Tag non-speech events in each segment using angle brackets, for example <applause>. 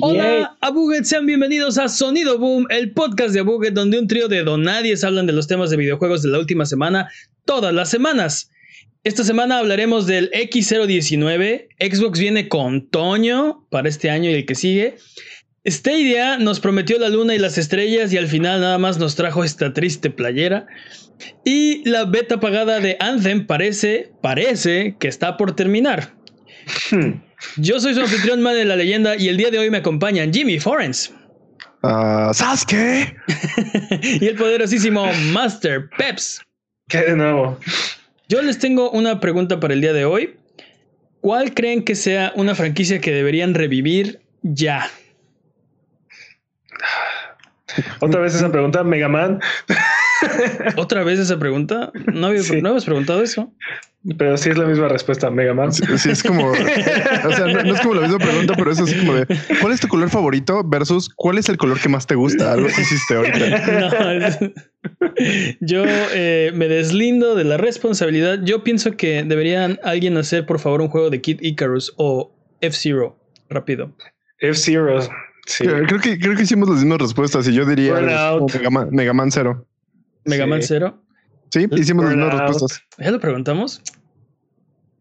Hola, Abuget, sean bienvenidos a Sonido Boom, el podcast de Abuget, donde un trío de donadies hablan de los temas de videojuegos de la última semana, todas las semanas. Esta semana hablaremos del X019. Xbox viene con Toño para este año y el que sigue. Stadia nos prometió la luna y las estrellas y al final nada más nos trajo esta triste playera. Y la beta pagada de Anthem parece, parece que está por terminar. Yo soy su anfitrión, man de la leyenda, y el día de hoy me acompañan Jimmy Forens. Uh, Sasuke. <laughs> y el poderosísimo Master Peps. ¿Qué de nuevo? Yo les tengo una pregunta para el día de hoy. ¿Cuál creen que sea una franquicia que deberían revivir ya? Otra vez esa pregunta, Mega Man. <laughs> ¿Otra vez esa pregunta? ¿No, había, ¿no habías preguntado eso? Pero sí es la misma respuesta, Mega Man. Sí, sí es como, <laughs> o sea, no, no, es como la misma pregunta, pero es así como de ¿cuál es tu color favorito versus cuál es el color que más te gusta? Algo que hiciste ahorita. <laughs> No, yo eh, me deslindo de la responsabilidad. Yo pienso que deberían alguien hacer, por favor, un juego de Kid Icarus o F-Zero. Rápido. F-Zero. Sí. Creo que creo que hicimos las mismas respuestas y yo diría Mega Man, Mega Man Zero. Mega Man Zero. Sí, hicimos las mismas respuestas. ¿Ya lo preguntamos?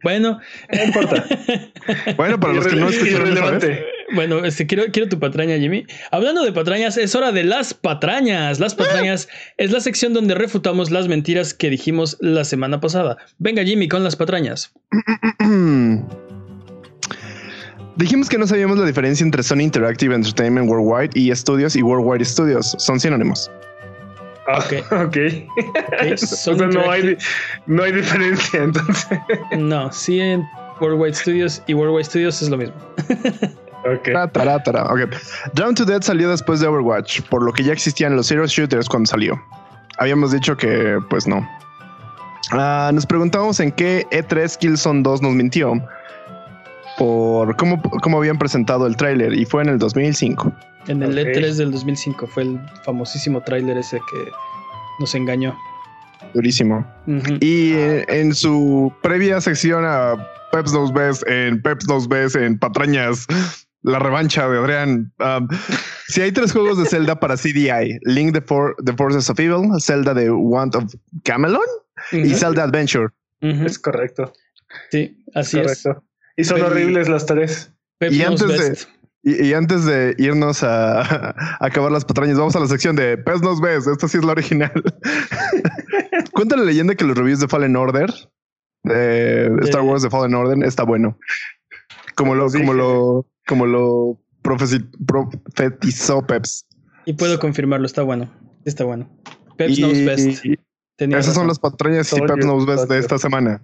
Bueno, no importa. <laughs> bueno, para los que no escucharon relevante. Bueno, este, quiero, quiero tu patraña, Jimmy. Hablando de patrañas, es hora de las patrañas. Las patrañas es la sección donde refutamos las mentiras que dijimos la semana pasada. Venga, Jimmy, con las patrañas. <clears throat> Dijimos que no sabíamos la diferencia entre Sony Interactive Entertainment Worldwide y Studios y Worldwide Studios. Son sinónimos. Ah, <laughs> ok. Ok. okay. o sea, no hay, no hay diferencia entonces. <laughs> no, sí en Worldwide Studios y Worldwide Studios es lo mismo. <laughs> ok. Tará, tará. okay. Down to Dead salió después de Overwatch, por lo que ya existían los Zero Shooters cuando salió. Habíamos dicho que, pues no. Uh, nos preguntamos en qué E3 Killzone 2 nos mintió por cómo, cómo habían presentado el tráiler y fue en el 2005. En el okay. E3 del 2005 fue el famosísimo tráiler ese que nos engañó. Durísimo. Uh -huh. Y en, en, su previa sección a Peps nos ves, en Peps nos ves, en Patrañas, la revancha de Adrián. Um, si hay tres juegos de Zelda para CDI, Link the, For the Forces of Evil, Zelda The Want of Camelon uh -huh. y Zelda Adventure. Uh -huh. Es correcto. Sí, así es. Correcto. Y son horribles las tres. Y antes best. de y, y, antes de irnos a, <laughs> a, acabar las patrañas, vamos a la sección de Pez nos ves. Esta sí es la original. <laughs> Cuenta la leyenda que los reviews de Fallen Order, de Star Wars de Fallen Order, está bueno. Como lo, como lo, como lo profetizó Peps. Y puedo confirmarlo, está bueno. Está bueno. Peps y, knows best. Tenía esas razón. son las patrañas y Peps knows best de esta semana.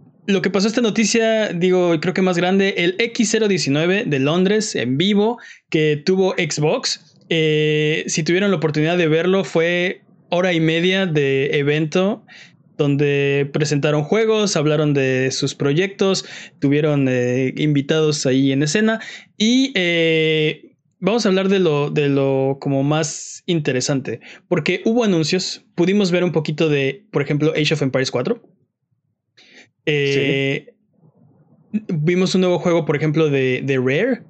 lo que pasó esta noticia, digo, creo que más grande, el X019 de Londres en vivo que tuvo Xbox. Eh, si tuvieron la oportunidad de verlo, fue hora y media de evento donde presentaron juegos, hablaron de sus proyectos, tuvieron eh, invitados ahí en escena y eh, vamos a hablar de lo, de lo como más interesante, porque hubo anuncios, pudimos ver un poquito de, por ejemplo, Age of Empires 4. Eh, sí. Vimos un nuevo juego, por ejemplo, de, de, Rare,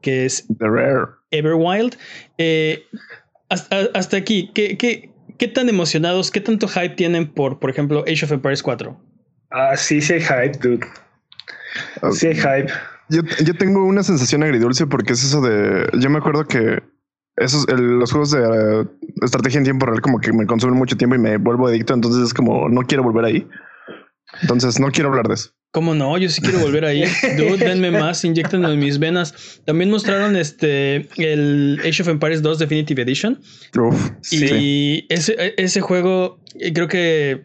que es The Rare. Everwild. Eh, hasta, hasta, aquí, ¿qué, ¿qué, qué, tan emocionados, qué tanto hype tienen por, por ejemplo, Age of Empires 4? Ah, sí, sí hay hype, dude. Sí hay hype. Yo, yo tengo una sensación agridulce porque es eso de. Yo me acuerdo que esos, el, los juegos de uh, estrategia en tiempo real, como que me consumen mucho tiempo y me vuelvo adicto. Entonces es como no quiero volver ahí. Entonces no quiero hablar de eso. ¿Cómo no? Yo sí quiero volver ahí. <laughs> Dude, denme más, inyectenlo en mis venas. También mostraron este el Age of Empires 2 Definitive Edition. Uf, y sí. ese, ese juego creo que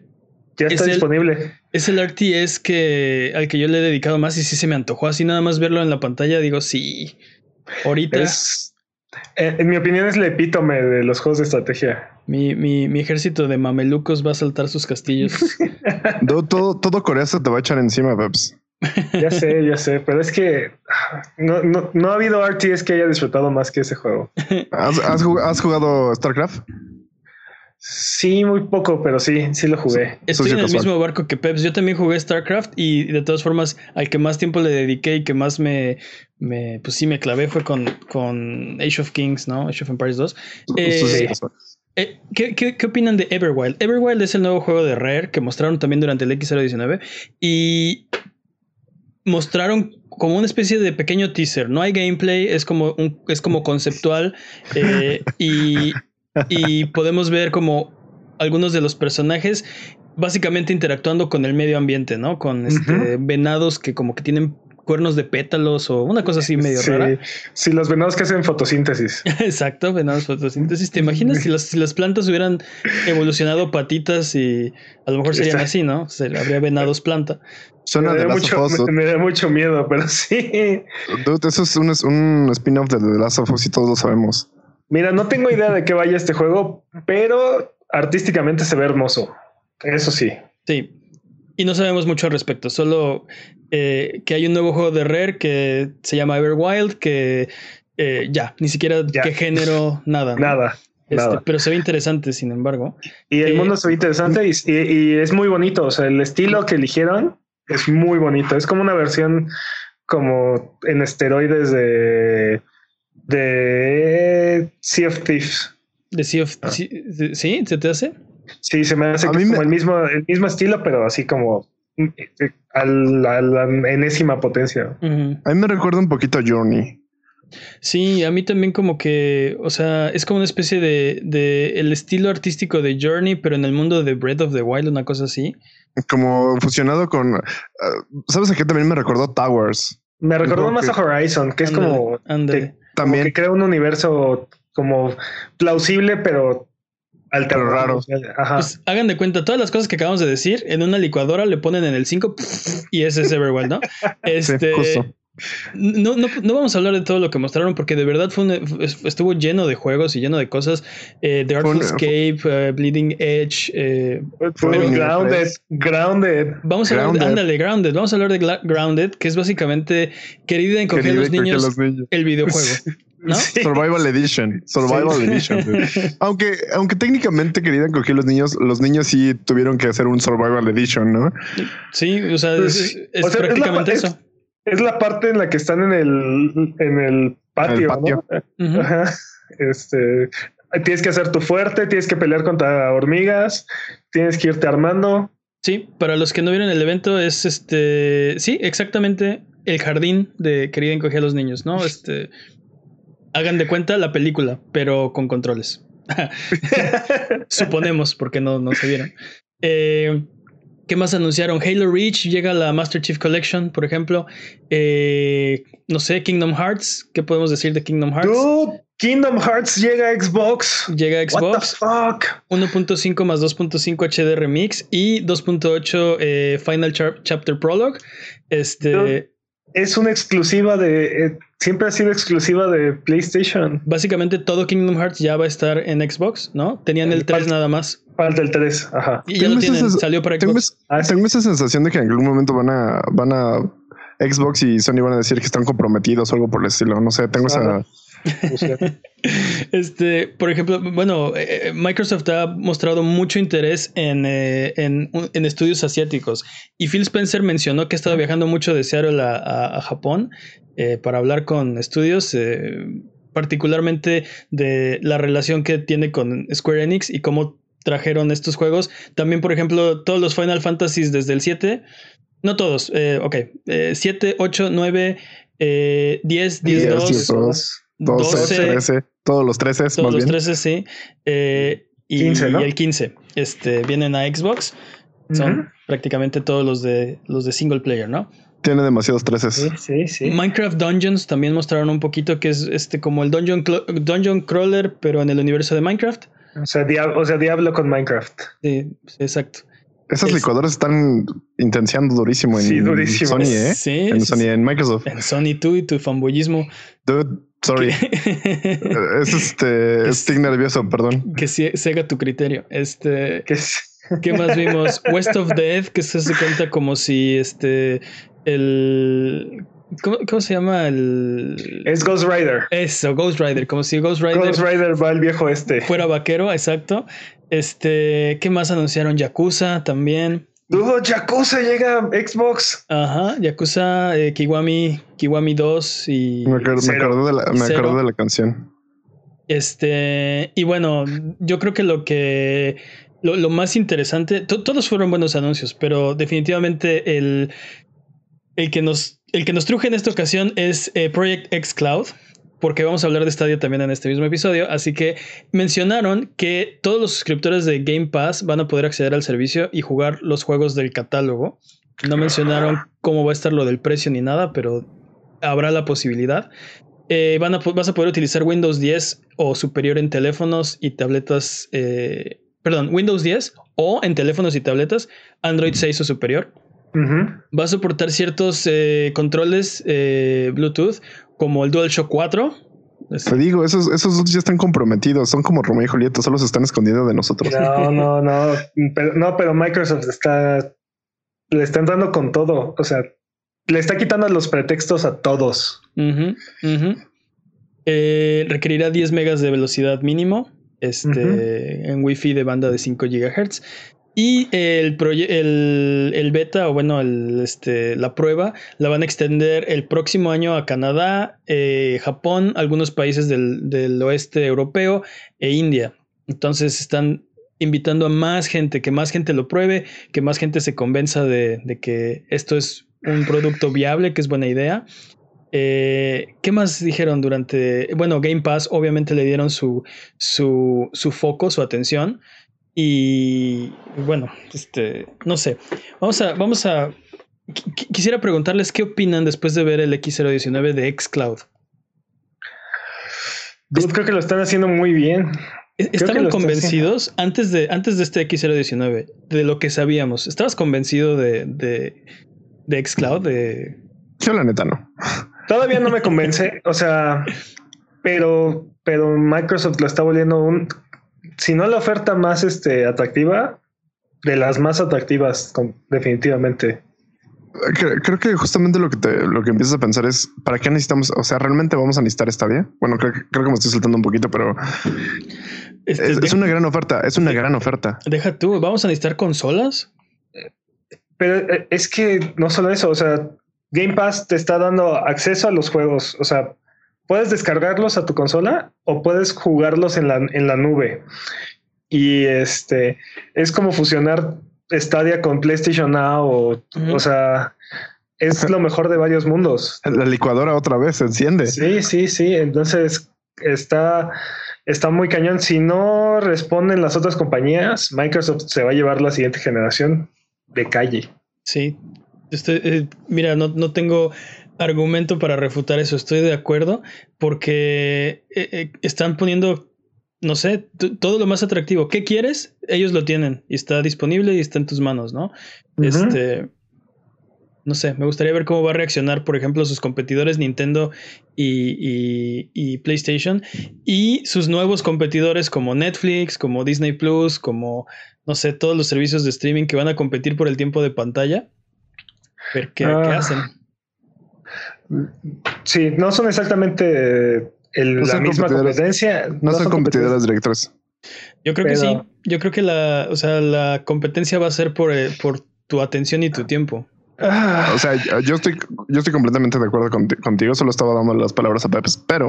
ya está es disponible. El, es el RTS que al que yo le he dedicado más y sí se me antojó así nada más verlo en la pantalla. Digo, sí, ahorita. Es, Eh, en mi opinión es el epítome de los juegos de estrategia. Mi, mi, mi ejército de mamelucos va a saltar sus castillos. <laughs> todo, todo, Corea se te va a echar encima, Peps. Ya sé, ya sé, pero es que no, no, no ha habido RTS que haya disfrutado más que ese juego. ¿Has, has, has jugado StarCraft? Sí, muy poco, pero sí, sí lo jugué. Estoy en el mismo barco que Peps. Yo también jugué StarCraft y de todas formas, al que más tiempo le dediqué y que más me, me pues sí, me clavé fue con, con Age of Kings, ¿no? Age of Empires 2. Eh, eh, ¿qué, qué, qué, opinan de Everwild? Everwild es el nuevo juego de Rare que mostraron también durante el X019 y mostraron como una especie de pequeño teaser. No hay gameplay, es como, un, es como conceptual eh, y y podemos ver como algunos de los personajes básicamente interactuando con el medio ambiente, ¿no? Con este, venados que como que tienen cuernos de pétalos o una cosa así medio rara. Sí, los venados que hacen fotosíntesis. <laughs> Exacto, venados fotosíntesis. ¿Te imaginas si las, si las, plantas hubieran evolucionado patitas y a lo mejor serían así, ¿no? Se, habría venados planta. Suena me, da mucho, me, da mucho miedo, pero <laughs> sí. eso es un, un spin-off de The Last of Us y todos lo sabemos. Mira, no tengo idea de qué vaya este juego, pero artísticamente se ve hermoso. Eso sí. Sí. Y no sabemos mucho al respecto, solo eh, que hay un nuevo juego de Rare que se llama Everwild, que eh, ya, ni siquiera qué género, <laughs> nada. Nada. Este, pero se ve interesante, sin embargo. Y el eh, mundo se ve interesante y, y, es muy bonito. O sea, el estilo que eligieron es muy bonito. Es como una versión como en esteroides de de Sea of Thieves. De Sea of ah. ¿Sí? ¿Se te hace? Sí, se me hace como el mismo, el mismo estilo, pero así como eh, a la, enésima potencia. A mí me recuerda un poquito a Journey. Sí, a mí también como que, o sea, es como una especie de, de el estilo artístico de Journey, pero en el mundo de Breath of the Wild, una cosa así. Como fusionado con, ah, ¿sabes a qué también me recordó Towers? Me recordó más a Horizon, que es como también. que crea un universo como plausible, pero alterno raro. Pues hagan de cuenta, todas las cosas que acabamos de decir, en una licuadora le ponen en el 5 y ese es Everwild, ¿no? <laughs> Este, No, no, no, vamos a hablar de todo lo que mostraron porque de verdad fue estuvo lleno de juegos y lleno de cosas. Eh, The Artful Escape, uh, Bleeding Edge. Eh, grounded, grounded. Vamos a hablar, ándale, Grounded. Vamos a hablar de Grounded, que es básicamente querida encoger los, niños, los niños el videojuego. ¿No? Survival Edition. Survival Edition. <laughs> aunque, aunque técnicamente querida encoger los niños, los niños sí tuvieron que hacer un Survival Edition, ¿no? Sí, o sea, es, prácticamente eso es la parte en la que están en el, en el patio. Este, tienes que hacer tu fuerte, tienes que pelear contra hormigas, tienes que irte armando. Sí, para los que no vieron el evento, es este. Sí, exactamente el jardín de Querida Encoger a los Niños, ¿no? Este. Hagan de cuenta la película, pero con controles. <laughs> <laughs> Suponemos, porque no, no se vieron. Eh, ¿Qué más anunciaron? Halo Reach llega a la Master Chief Collection, por ejemplo. Eh, no sé, Kingdom Hearts. ¿Qué podemos decir de Kingdom Hearts? Kingdom Hearts llega a Xbox. Llega a Xbox. 1.5 más 2.5 HD Remix y 2.8 eh, Final Chapter Prologue. Este. Es una exclusiva de. Eh, siempre ha sido exclusiva de PlayStation. Básicamente todo Kingdom Hearts ya va a estar en Xbox, ¿no? Tenían el 3 nada más. Falta el 3, ajá. Y ya lo tienen, salió para Xbox. Ah, tengo, esa sensación de que en algún momento van a, van a Xbox y Sony van a decir que están comprometidos o algo por el estilo. No sé, tengo esa. <laughs> este, por ejemplo, bueno, eh, eh, Microsoft ha mostrado mucho interés en, eh, en, en, estudios asiáticos y Phil Spencer mencionó que ha estado viajando mucho de Seattle a, a, Japón para hablar con estudios particularmente de la relación que tiene con Square Enix y cómo trajeron estos juegos. También, por ejemplo, todos los Final Fantasies desde el 7. No todos, eh, ok. 7, 8, 9, 10, 10, 2, 12, 13, todos los 13. Todos los 13, sí. Eh, y, 15, ¿no? y, el 15. Este, vienen a Xbox. Son prácticamente todos los de, los de single player, ¿no? Tiene demasiados 13. Sí, sí, sí. Minecraft Dungeons también mostraron un poquito que es este como el dungeon, dungeon crawler, pero en el universo de Minecraft. O sea, Diablo, o sea, Diablo con Minecraft. Sí, exacto. Esas licuadoras están intenciando durísimo en Sony, ¿eh? Sí, en Sony, en Microsoft. En Sony tú y tu fanboyismo. Dude, Sorry. <laughs> es este. <laughs> Estoy nervioso, perdón. Que cega tu criterio. Este. ¿Qué más vimos? <laughs> West of Death, que se hace cuenta como si este. El. ¿Cómo, se llama el...? Es Ghost Rider. Eso, Ghost Rider. Como si Ghost Rider... Ghost Rider va el viejo este. Fuera vaquero, exacto. Este... ¿Qué más anunciaron? Yakuza también. Dudo, Yakuza llega a Xbox. Ajá, Yakuza, eh, Kiwami, Kiwami 2 y... Me, acuerdo, de la, me de la canción. Este... Y bueno, yo creo que lo que... Lo, más interesante, todos fueron buenos anuncios, pero definitivamente el, el que nos el que nos truje en esta ocasión es eh, Project X Cloud, porque vamos a hablar de Stadia también en este mismo episodio. Así que mencionaron que todos los suscriptores de Game Pass van a poder acceder al servicio y jugar los juegos del catálogo. No mencionaron cómo va a estar lo del precio ni nada, pero habrá la posibilidad. Eh, van a, vas a poder utilizar Windows 10 o superior en teléfonos y tabletas. Eh, perdón, Windows 10 o en teléfonos y tabletas, Android 6 o superior. Va a soportar ciertos eh, controles eh, Bluetooth, como el DualShock 4. Te digo, esos, esos dos ya están comprometidos, son como Romeo y Julieta, solo se están escondiendo de nosotros. No, <laughs> no, no, pero, no, pero Microsoft está, le está entrando con todo, o sea, le está quitando los pretextos a todos. Eh, requerirá 10 megas de velocidad mínimo este, en Wi-Fi de banda de 5 GHz. Y el, el, el, beta, o bueno, el, este, la prueba, la van a extender el próximo año a Canadá, eh, Japón, algunos países del, del, oeste europeo e India. Entonces están invitando a más gente, que más gente lo pruebe, que más gente se convenza de, de que esto es un producto viable, que es buena idea. Eh, ¿Qué más dijeron durante? Bueno, Game Pass obviamente le dieron su, su, su foco, su atención. Y bueno, este, no sé. Vamos a, vamos a. Quisiera preguntarles qué opinan después de ver el X019 de Xcloud. Yo creo que lo están haciendo muy bien. E-, ¿Estaban convencidos antes de, antes de este X019 de lo que sabíamos? ¿Estabas convencido de, de, de Xcloud? De... Yo la neta no. Todavía no me convence, o sea, pero, pero Microsoft lo está volviendo un si no la oferta más este, atractiva, de las más atractivas, definitivamente. Creo, que justamente lo que te, lo que empiezas a pensar es para qué necesitamos, o sea, realmente vamos a necesitar Stadia. Bueno, creo, creo que me estoy saltando un poquito, pero este, es, una gran oferta. Es una gran oferta. Deja tú, vamos a necesitar consolas. Pero eh, es que no solo eso, o sea, Game Pass te está dando acceso a los juegos. O sea, puedes descargarlos a tu consola o puedes jugarlos en la, en la nube. Y este es como fusionar Stadia con PlayStation Now, o, sea, es lo mejor de varios mundos. La licuadora otra vez se enciende. Sí, sí, sí. Entonces está, está muy cañón. Si no responden las otras compañías, Microsoft se va a llevar la siguiente generación de calle. Sí. Este, eh, mira, no, no tengo argumento para refutar eso, estoy de acuerdo, porque eh, eh, están poniendo, no sé, todo lo más atractivo. ¿Qué quieres? Ellos lo tienen y está disponible y está en tus manos, ¿no? Este, no sé, me gustaría ver cómo va a reaccionar, por ejemplo, sus competidores Nintendo y, y, PlayStation y sus nuevos competidores como Netflix, como Disney Plus, como, no sé, todos los servicios de streaming que van a competir por el tiempo de pantalla. Ver qué, qué ah. hacen. Sí, no son exactamente la misma competencia. No, son, competidoras directas. Yo creo que sí. Yo creo que la, o sea, la competencia va a ser por, eh, por tu atención y tu tiempo. O sea, yo estoy, yo estoy completamente de acuerdo contigo. Solo estaba dando las palabras a Pepe, pero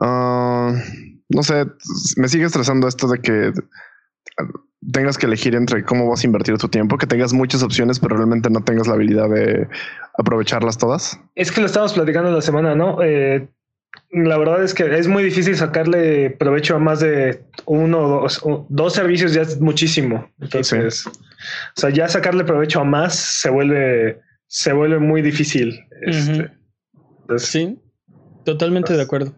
ah, no sé, me sigue estresando esto de que tengas que elegir entre cómo vas a invertir tu tiempo, que tengas muchas opciones, pero realmente no tengas la habilidad de aprovecharlas todas. Es que lo estamos platicando la semana, ¿no? Eh, la verdad es que es muy difícil sacarle provecho a más de uno o dos, dos servicios, ya es muchísimo. Entonces, o sea, ya sacarle provecho a más se vuelve, se vuelve muy difícil. Este, sí, totalmente de acuerdo.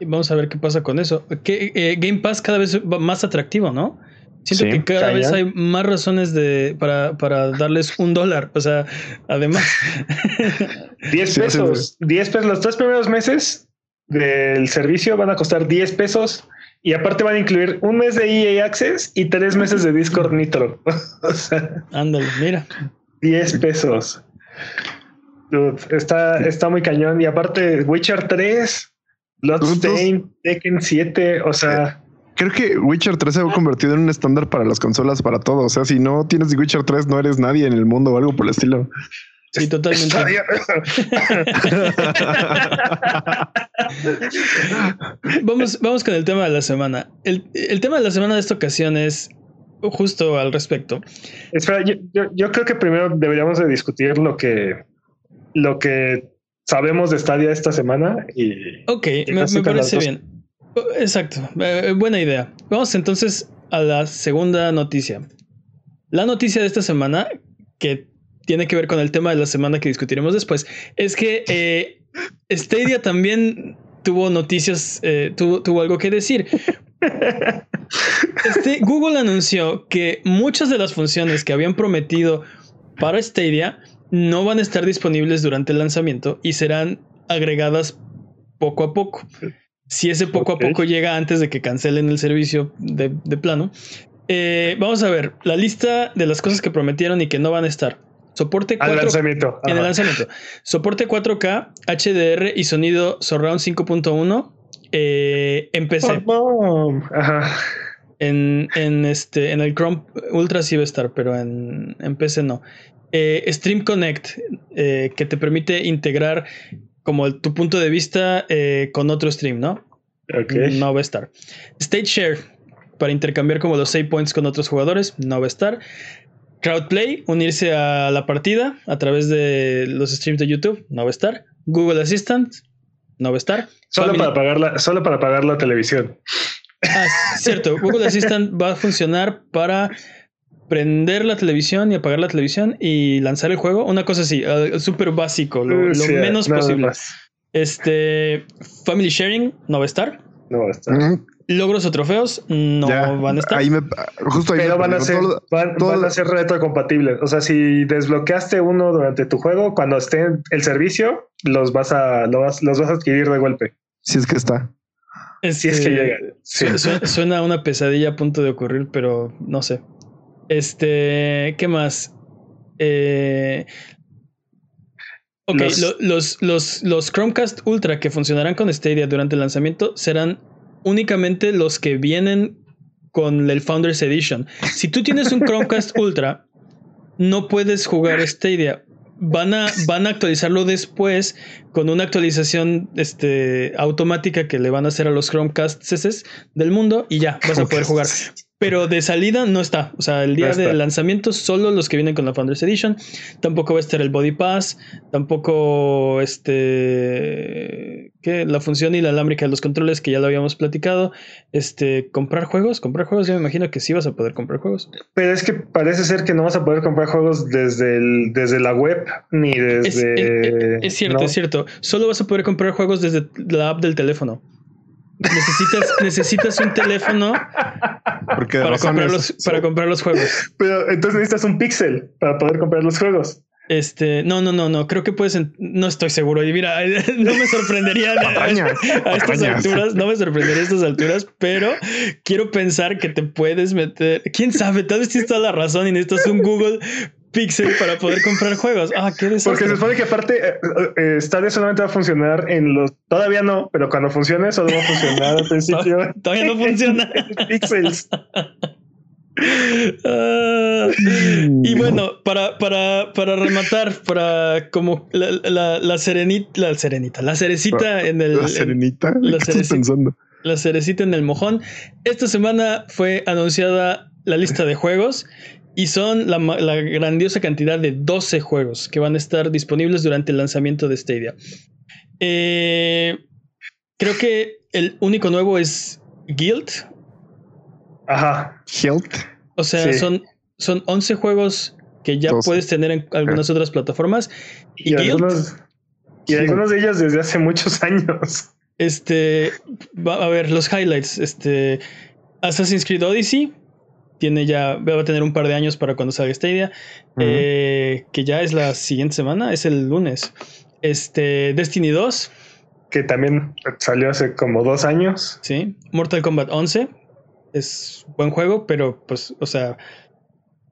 Y vamos a ver qué pasa con eso. Que eh, Game Pass cada vez va más atractivo, ¿no? Siento que cada vez hay más razones de, para, para darles un dólar. O sea, además. <laughs> 10 pesos. 10 pesos. Los tres primeros meses del servicio van a costar 10 pesos y aparte van a incluir un mes de EA Access y tres meses de Discord <laughs> Nitro. <laughs> o sea, ándale, mira. 10 pesos. está, está muy cañón. Y aparte, Witcher 3, Bloodstained, Tekken 7, o sea. Creo que Witcher 3 se ha convertido en un estándar para las consolas, para todo. O sea, si no tienes Witcher 3, no eres nadie en el mundo o algo por el estilo. Sí, totalmente. <laughs> vamos, vamos con el tema de la semana. El, tema de la semana de esta ocasión es justo al respecto. Espera, yo, creo que primero deberíamos de discutir lo que, lo que sabemos de Stadia esta semana y... Ok, me, parece bien. Exacto, eh, buena idea. Vamos entonces a la segunda noticia. La noticia de esta semana que tiene que ver con el tema de la semana que discutiremos después, es que eh, Stadia también tuvo noticias, eh, tuvo, algo que decir. Este, Google anunció que muchas de las funciones que habían prometido para Stadia no van a estar disponibles durante el lanzamiento y serán agregadas poco a poco. Si ese poco a poco llega antes de que cancelen el servicio de, plano. Eh, vamos a ver la lista de las cosas que prometieron y que no van a estar. Soporte 4 lanzamiento. En el lanzamiento. Soporte 4K, HDR y sonido Surround 5.1 eh, en PC. Ajá. En, en, este, en el Chrome Ultra sí va a estar, pero en, en PC no. Eh, Stream Connect, eh, que te permite integrar como tu punto de vista eh, con otro stream, ¿no? Okay. No va a estar. State Share, para intercambiar como los save points con otros jugadores, no va a estar. Crowdplay, unirse a la partida a través de los streams de YouTube, no va a estar. Google Assistant, no va a estar. Solo, para, pagar la, solo para pagar la televisión. Ah, cierto. Google Assistant va a funcionar para prender la televisión y apagar la televisión y lanzar el juego. Una cosa así, uh, súper básico, lo, menos posible. Este Family Sharing no va a estar. No va a estar. Logros o trofeos no van a estar. Ahí me, justo ahí Pero van, a ser, van, a ser retrocompatibles. O sea, si desbloqueaste uno durante tu juego, cuando esté el servicio, los vas a, los vas, a adquirir de golpe. Si es que está. si es que llega. Suena una pesadilla a punto de ocurrir, pero no sé. Este, ¿qué más? Eh, ok, los, los, los Chromecast Ultra que funcionarán con Stadia durante el lanzamiento serán únicamente los que vienen con el Founders Edition. Si tú tienes un Chromecast <laughs> Ultra, no puedes jugar Stadia. Van a, van a actualizarlo después con una actualización este, automática que le van a hacer a los Chromecast del mundo y ya vas a poder jugar. Pero de salida no está. O sea, el día de lanzamiento, solo los que vienen con la Founders Edition. Tampoco va a estar el Body Pass. Tampoco este. ¿Qué? La función inalámbrica de los controles, que ya lo habíamos platicado. Este. Comprar juegos. Comprar juegos. Yo me imagino que sí vas a poder comprar juegos. Pero es que parece ser que no vas a poder comprar juegos desde, el, desde la web ni desde. Es, cierto, es cierto. Solo vas a poder comprar juegos desde la app del teléfono. Necesitas, necesitas un teléfono para, comprar los, para comprar los juegos. Pero entonces necesitas un pixel para poder comprar los juegos. Este, no, no, no, no, creo que puedes, no estoy seguro. Y mira, <laughs> no me sorprendería a, estas alturas, no me sorprendería a estas alturas, pero quiero pensar que te puedes meter. Quién sabe, tal vez tienes toda la razón y necesitas un Google Pixel para poder comprar juegos. Ah, qué desastre. Porque se supone que aparte eh, eh, Stadia solamente va a funcionar en los. Todavía no, pero cuando funcione, solo va a funcionar al principio. <laughs> Todavía no funciona. <laughs> Pixels. <laughs> Ah, y bueno, para, para, para rematar, para como la, la, serenita, la serenita, la cerecita en el. La serenita. la, cerecita, la cerecita en el mojón. Esta semana fue anunciada la lista de juegos y son la, grandiosa cantidad de 12 juegos que van a estar disponibles durante el lanzamiento de Stadia. Eh, creo que el único nuevo es Guild. Ajá. Guild. O sea, son, son 11 juegos que ya puedes tener en algunas otras plataformas. Y, algunos, y algunos de ellos desde hace muchos años. Este, a ver, los highlights. Este, Assassin's Creed Odyssey, tiene ya, va a tener un par de años para cuando salga Stadia, eh, que ya es la siguiente semana, es el lunes. Este, Destiny 2, que también salió hace como dos años. Sí, Mortal Kombat 11 es buen juego, pero pues, o sea,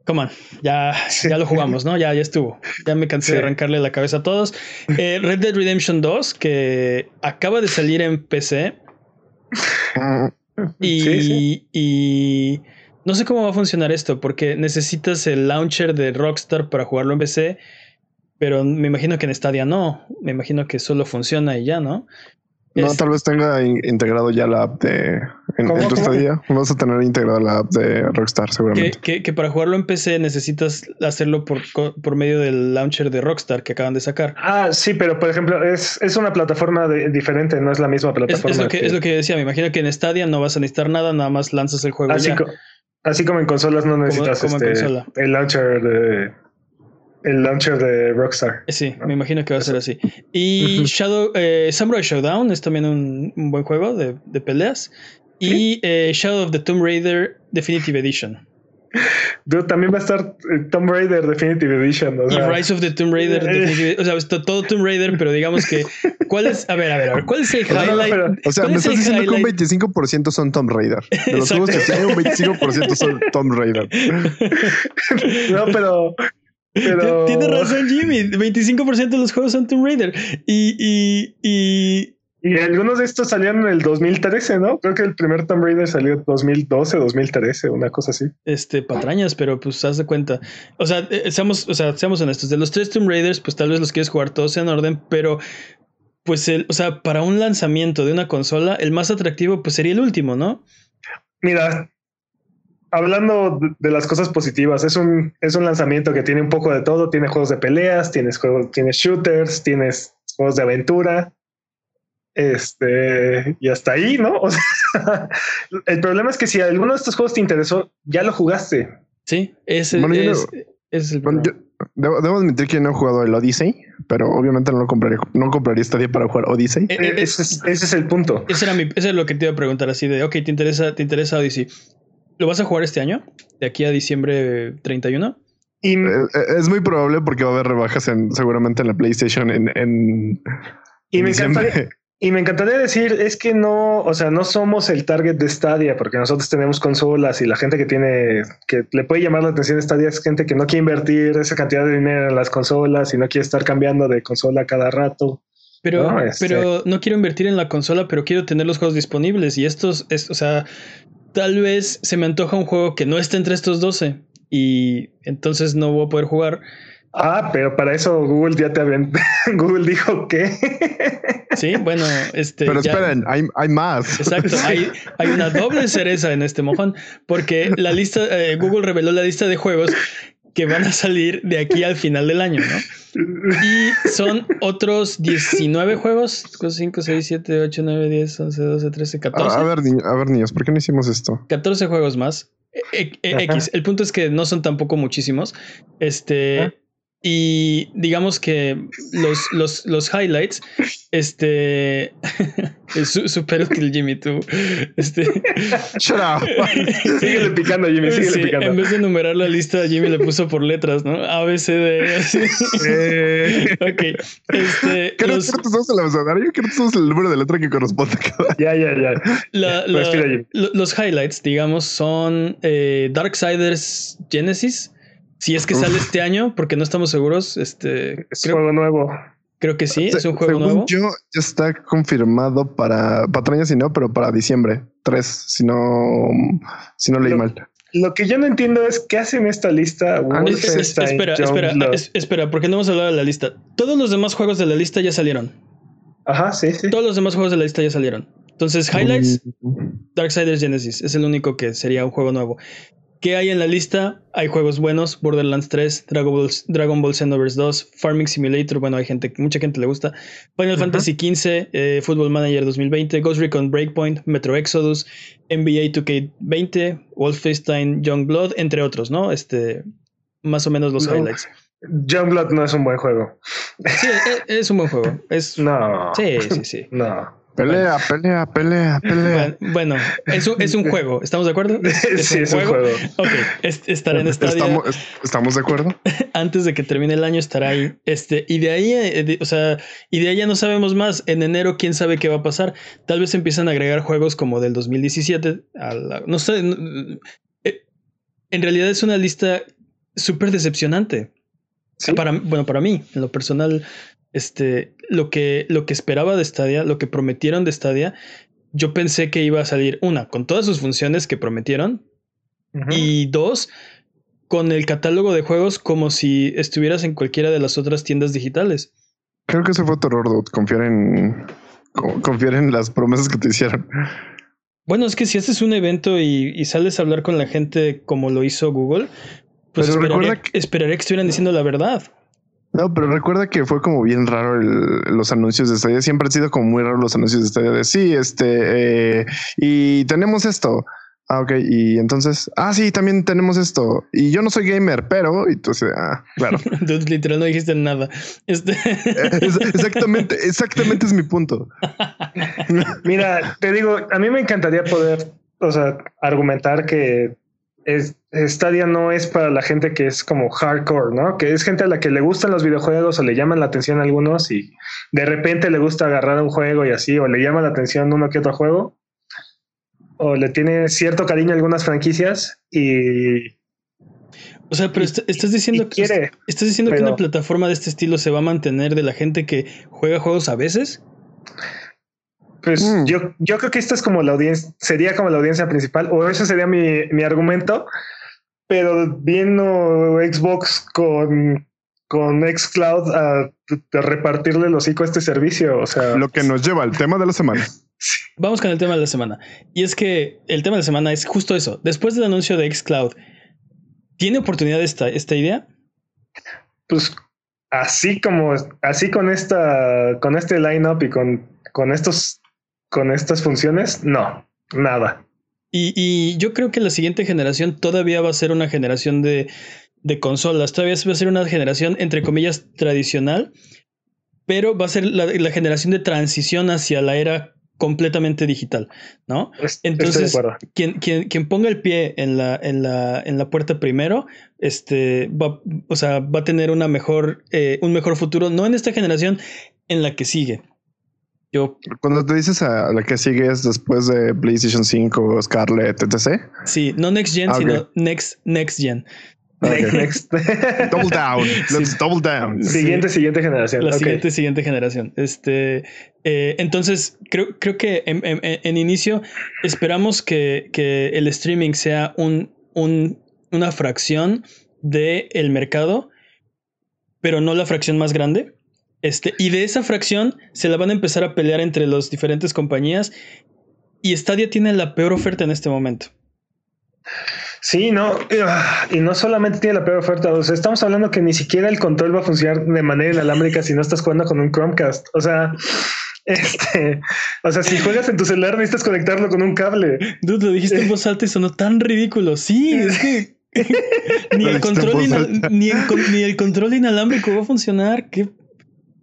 come on, ya, ya lo jugamos, ¿no? Ya, ya estuvo. Ya me cansé de arrancarle la cabeza a todos. Eh, Red Dead Redemption 2, que acaba de salir en PC. y, y no sé cómo va a funcionar esto, porque necesitas el launcher de Rockstar para jugarlo en PC, pero me imagino que en Stadia no. Me imagino que solo funciona y ya, ¿no? No, tal vez tenga integrado ya la app de. En, tu estadía vas a tener integrada la app de Rockstar, seguramente. Que, para jugarlo en PC necesitas hacerlo por, por, medio del launcher de Rockstar que acaban de sacar. Ah, sí, pero por ejemplo, es, es una plataforma diferente, no es la misma plataforma. Es, lo que, es lo que decía. Me imagino que en Stadia no vas a necesitar nada, nada más lanzas el juego. Así, así como en consolas no necesitas este, el launcher de el launcher de Rockstar. Sí, me imagino que va a ser así. Y Shadow, eh, Samurai Showdown es también un, buen juego de, peleas. Y eh, Shadow of the Tomb Raider Definitive Edition. También va a estar eh, Tomb Raider Definitive Edition. y Rise of the Tomb Raider Definitive O sea, está todo Tomb Raider, pero digamos que. ¿Cuál es? A ver, a ver, a ver. ¿Cuál es el highlight? o sea, me estás diciendo que un 25% son Tomb Raider. De los juegos que tienen un 25% son Tomb Raider. <laughs> no, pero tiene razón Jimmy, 25% de los juegos son Tomb Raider. Y, y, y, y, algunos de estos salieron en el 2013, ¿no? Creo que el primer Tomb Raider salió en 2012, 2013, una cosa así. Este, patrañas, pero pues haz de cuenta. O sea, eh, seamos, o sea, seamos honestos. De los tres Tomb Raiders, pues tal vez los quieres jugar todos en orden, pero pues el, o sea, para un lanzamiento de una consola, el más atractivo pues sería el último, ¿no? Mira, hablando de las cosas positivas, es un, es un lanzamiento que tiene un poco de todo. Tiene juegos de peleas, tienes juegos, tienes shooters, tienes juegos de aventura. Este, y hasta ahí, ¿no? <laughs> el problema es que si alguno de estos juegos te interesó, ya lo jugaste. Sí, ese es, el debo, admitir que no he jugado el Odyssey, pero obviamente no lo compraría, no compraría este día para jugar Odyssey. Eh, eh, ese, es, el punto. Ese era mi, es lo que te iba a preguntar así de, ok, te interesa, te interesa Odyssey. ¿Lo vas a jugar este año? ¿De aquí a diciembre 31? Y... Eh, es muy probable porque va a haber rebajas en, seguramente en la PlayStation en, y me encantaría, <laughs> y me encantaría decir, es que no, o sea, no somos el target de Stadia porque nosotros tenemos consolas y la gente que tiene, que le puede llamar la atención Stadia es gente que no quiere invertir esa cantidad de dinero en las consolas y no quiere estar cambiando de consola cada rato. Pero no, este pero no quiero invertir en la consola, pero quiero tener los juegos disponibles y estos, es, o sea, tal vez se me antoja un juego que no esté entre estos 12 y entonces no voy a poder jugar. Ah, pero para eso Google ya te habían. <laughs> Google dijo que. Sí, bueno, este. Pero esperen, hay, hay, más. Exacto, <laughs> hay, hay, una doble cereza en este mojón, porque la lista, eh, Google reveló la lista de juegos que van a salir de aquí al final del año, ¿no? Y son otros 19 juegos, 5, 6, 7, 8, 9, 10, 11, 12, 13, 14. A, ver, a ver, niños, ¿por qué no hicimos esto? 14 juegos más. E, e, X. El punto es que no son tampoco muchísimos. Este. Y digamos que los, los, los highlights, este. <laughs> es súper útil, Jimmy, tú. Este. Shut up. <laughs> síguele picando, Jimmy, síguele sí, picando. En vez de enumerar la lista, Jimmy le puso por letras, ¿no? A, B, C, D. Así. Eh. ok. Este. ¿Qué los... no usamos el abecedario? ¿Qué no usamos el número de letra que corresponde a cada? Ya, ya, ya. La, la, los highlights, digamos, son eh, Darksiders Genesis. Si es que sale este año, porque no estamos seguros. Este, es un juego nuevo. Creo que sí, es un juego nuevo. Yo ya está confirmado para patrañas y no, pero para diciembre 3, si no, si no leí mal. Lo que yo no entiendo es qué hacen esta lista. Ah, espera, espera, espera, porque no hemos hablado de la lista. Todos los demás juegos de la lista ya salieron. Ajá, sí, sí. Todos los demás juegos de la lista ya salieron. Entonces, Highlights, Darksiders Genesis es el único que sería un juego nuevo. ¿Qué hay en la lista? Hay juegos buenos, Borderlands 3, Dragon Ball, Dragon Ball Xenoverse 2, Farming Simulator, bueno, hay gente, mucha gente le gusta, Final Fantasy XV, eh, Football Manager 2020, Ghost Recon Breakpoint, Metro Exodus, NBA 2K20, Wolfenstein, Youngblood, entre otros, ¿no? Este, más o menos los highlights. Youngblood no es un buen juego. Sí, es, es un buen juego. Es, no. Sí, sí, sí. <laughs> No. Pelea, pelea, pelea, pelea. Bueno, eso es un <laughs> juego. ¿Estamos de acuerdo? sí, <laughs> es un juego. Ok, estará en Stadia. ¿Estamos, ¿Estamos de acuerdo? <laughs> Antes de que termine el año estará ahí. Este, y de ahí, eh, o sea, y de ahí ya no sabemos más. En enero, quién sabe qué va a pasar. Tal vez empiezan a agregar juegos como del 2017. no sé. Eh, en realidad es una lista súper decepcionante. Para, bueno, para mí, en lo personal, este, lo que, lo que esperaba de Stadia, lo que prometieron de Stadia, yo pensé que iba a salir una, con todas sus funciones que prometieron, y dos, con el catálogo de juegos como si estuvieras en cualquiera de las otras tiendas digitales. Creo que ese fue tu error, confiar en, confiar en las promesas que te hicieron. Bueno, es que si haces un evento y, sales a hablar con la gente como lo hizo Google, pues esperaría, que... esperaría que estuvieran diciendo la verdad. No, pero recuerda que fue como bien raro los anuncios de Stadia. Siempre han sido como muy raros los anuncios de Stadia de sí, este, eh, y tenemos esto. Ah, ok. Y entonces, ah, sí, también tenemos esto. Y yo no soy gamer, pero entonces, ah, claro. <laughs> Entonces, literal, no dijiste nada. Este... <laughs> exactamente, exactamente es mi punto. Mira, te digo, a mí me encantaría poder, o sea, argumentar que es, Stadia no es para la gente que es como hardcore, ¿no? Que es gente a la que le gustan los videojuegos o le llaman la atención a algunos y de repente le gusta agarrar un juego y así, o le llama la atención uno que otro juego, o le tiene cierto cariño a algunas franquicias y... O sea, pero estás diciendo que estás diciendo que una plataforma de este estilo se va a mantener de la gente que juega juegos a veces. Pues mm. yo, yo creo que esta es como la audiencia, sería como la audiencia principal, o ese sería mi, mi argumento, pero viendo Xbox con, con Xcloud a, repartirle los hocico a este servicio. O sea, lo que nos lleva al tema de la semana. <laughs> Vamos con el tema de la semana. Y es que el tema de la semana es justo eso. Después del anuncio de Xcloud, ¿tiene oportunidad esta, esta idea? Pues así como, así con esta, con este lineup y con, con estos con estas funciones, no, nada. Y, yo creo que la siguiente generación todavía va a ser una generación de, consolas, todavía va a ser una generación, entre comillas, tradicional, pero va a ser la, generación de transición hacia la era completamente digital, ¿no? Entonces, quien, quien, quien, ponga el pie en la, en la, en la puerta primero, este, va, o sea, va a tener una mejor, eh, un mejor futuro, no en esta generación, en la que sigue. Yo. Cuando te dices a la que sigues después de PlayStation 5, Scarlett, etc. Sí, no Next Gen, ah, sino Next, Next Gen. Next. <laughs> double down. Let's double down. Siguiente, siguiente generación. La siguiente, siguiente generación. Este, eh, entonces, creo, creo que en, inicio esperamos que, que, el streaming sea un, un, una fracción del el mercado, pero no la fracción más grande. Este, y de esa fracción se la van a empezar a pelear entre las diferentes compañías. Y Stadia tiene la peor oferta en este momento. Sí, no, y no solamente tiene la peor oferta, o sea, estamos hablando que ni siquiera el control va a funcionar de manera inalámbrica si no estás jugando con un Chromecast. O sea, este, o sea, si juegas en tu celular necesitas conectarlo con un cable. Dude, lo dijiste en voz alta y sonó tan ridículo. Sí, es que <laughs> ni, el control ni, ni el control inalámbrico va a funcionar. Qué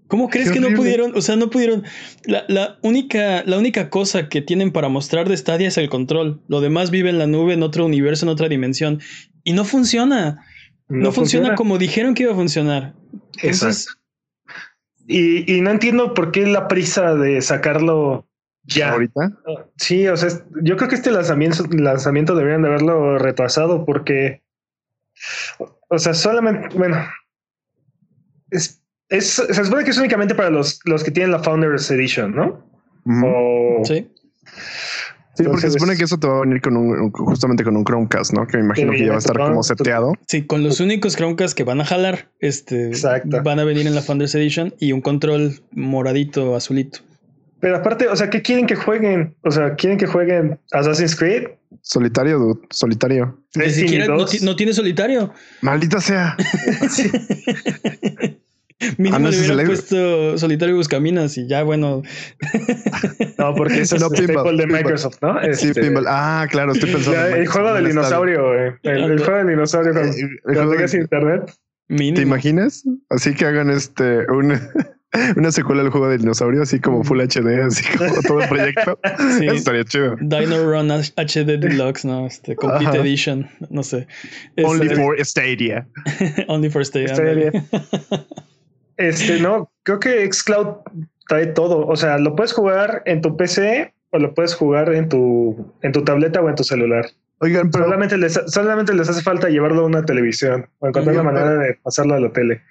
¿Cómo crees que no pudieron? O sea, no pudieron. La, única, la única cosa que tienen para mostrar de Stadia es el control. Lo demás vive en la nube, en otro universo, en otra dimensión. Y no funciona. No, funciona, como dijeron que iba a funcionar. Exacto. Y, no entiendo por qué la prisa de sacarlo ya. ¿Ahorita? Sí, o sea, yo creo que este lanzamiento, lanzamiento deberían de haberlo retrasado porque. O sea, solamente. Bueno. Es, es, se supone que es únicamente para los, los que tienen la Founders Edition, ¿no? Sí. Sí, porque se supone que eso te va a venir con un, justamente con un Chromecast, ¿no? Que me imagino que ya va a estar como seteado. Sí, con los únicos Chromecast que van a jalar, este, van a venir en la Founders Edition y un control moradito, azulito. Pero aparte, o sea, ¿qué quieren que jueguen? O sea, ¿quieren que jueguen Assassin's Creed? Solitario, dude. Solitario. Ni siquiera no, no, tiene solitario. Maldita sea. <laughs> <laughs> <laughs> Mínimo ah, le hubiera puesto Solitario Buscaminas y ya, bueno. <laughs> no, porque eso no, es el pinball, de Microsoft, ¿no? Sí, este, pinball. Ah, claro, estoy pensando. el juego del dinosaurio, güey. El, juego del dinosaurio cuando, tengas internet. ¿Te imaginas? Así que hagan este un <laughs> una secuela del juego de dinosaurio, así como Full HD, así como todo el proyecto. Sí. estaría chido. Dino Run HD Deluxe, ¿no? Este, Complete Edition, no sé. Only for Stadia. Only for Stadia. Stadia. Este, no, creo que Xcloud trae todo. O sea, lo puedes jugar en tu PC o lo puedes jugar en tu, en tu tableta o en tu celular. Oigan, pero solamente les, solamente les hace falta llevarlo a una televisión o encontrar la manera de pasarlo a la tele.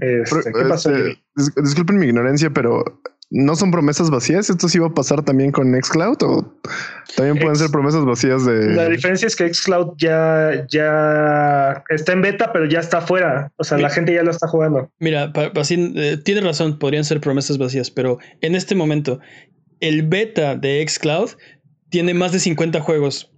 Este, ¿Qué pasa? Este, disculpen mi ignorancia, pero ¿no son promesas vacías? ¿Esto sí va a pasar también con Xcloud o también pueden ser promesas vacías de...? La diferencia es que Xcloud ya, ya está en beta, pero ya está afuera. O sea, la gente ya lo está jugando. Mira, así, eh, tiene razón, podrían ser promesas vacías, pero en este momento, el beta de Xcloud tiene más de 50 juegos.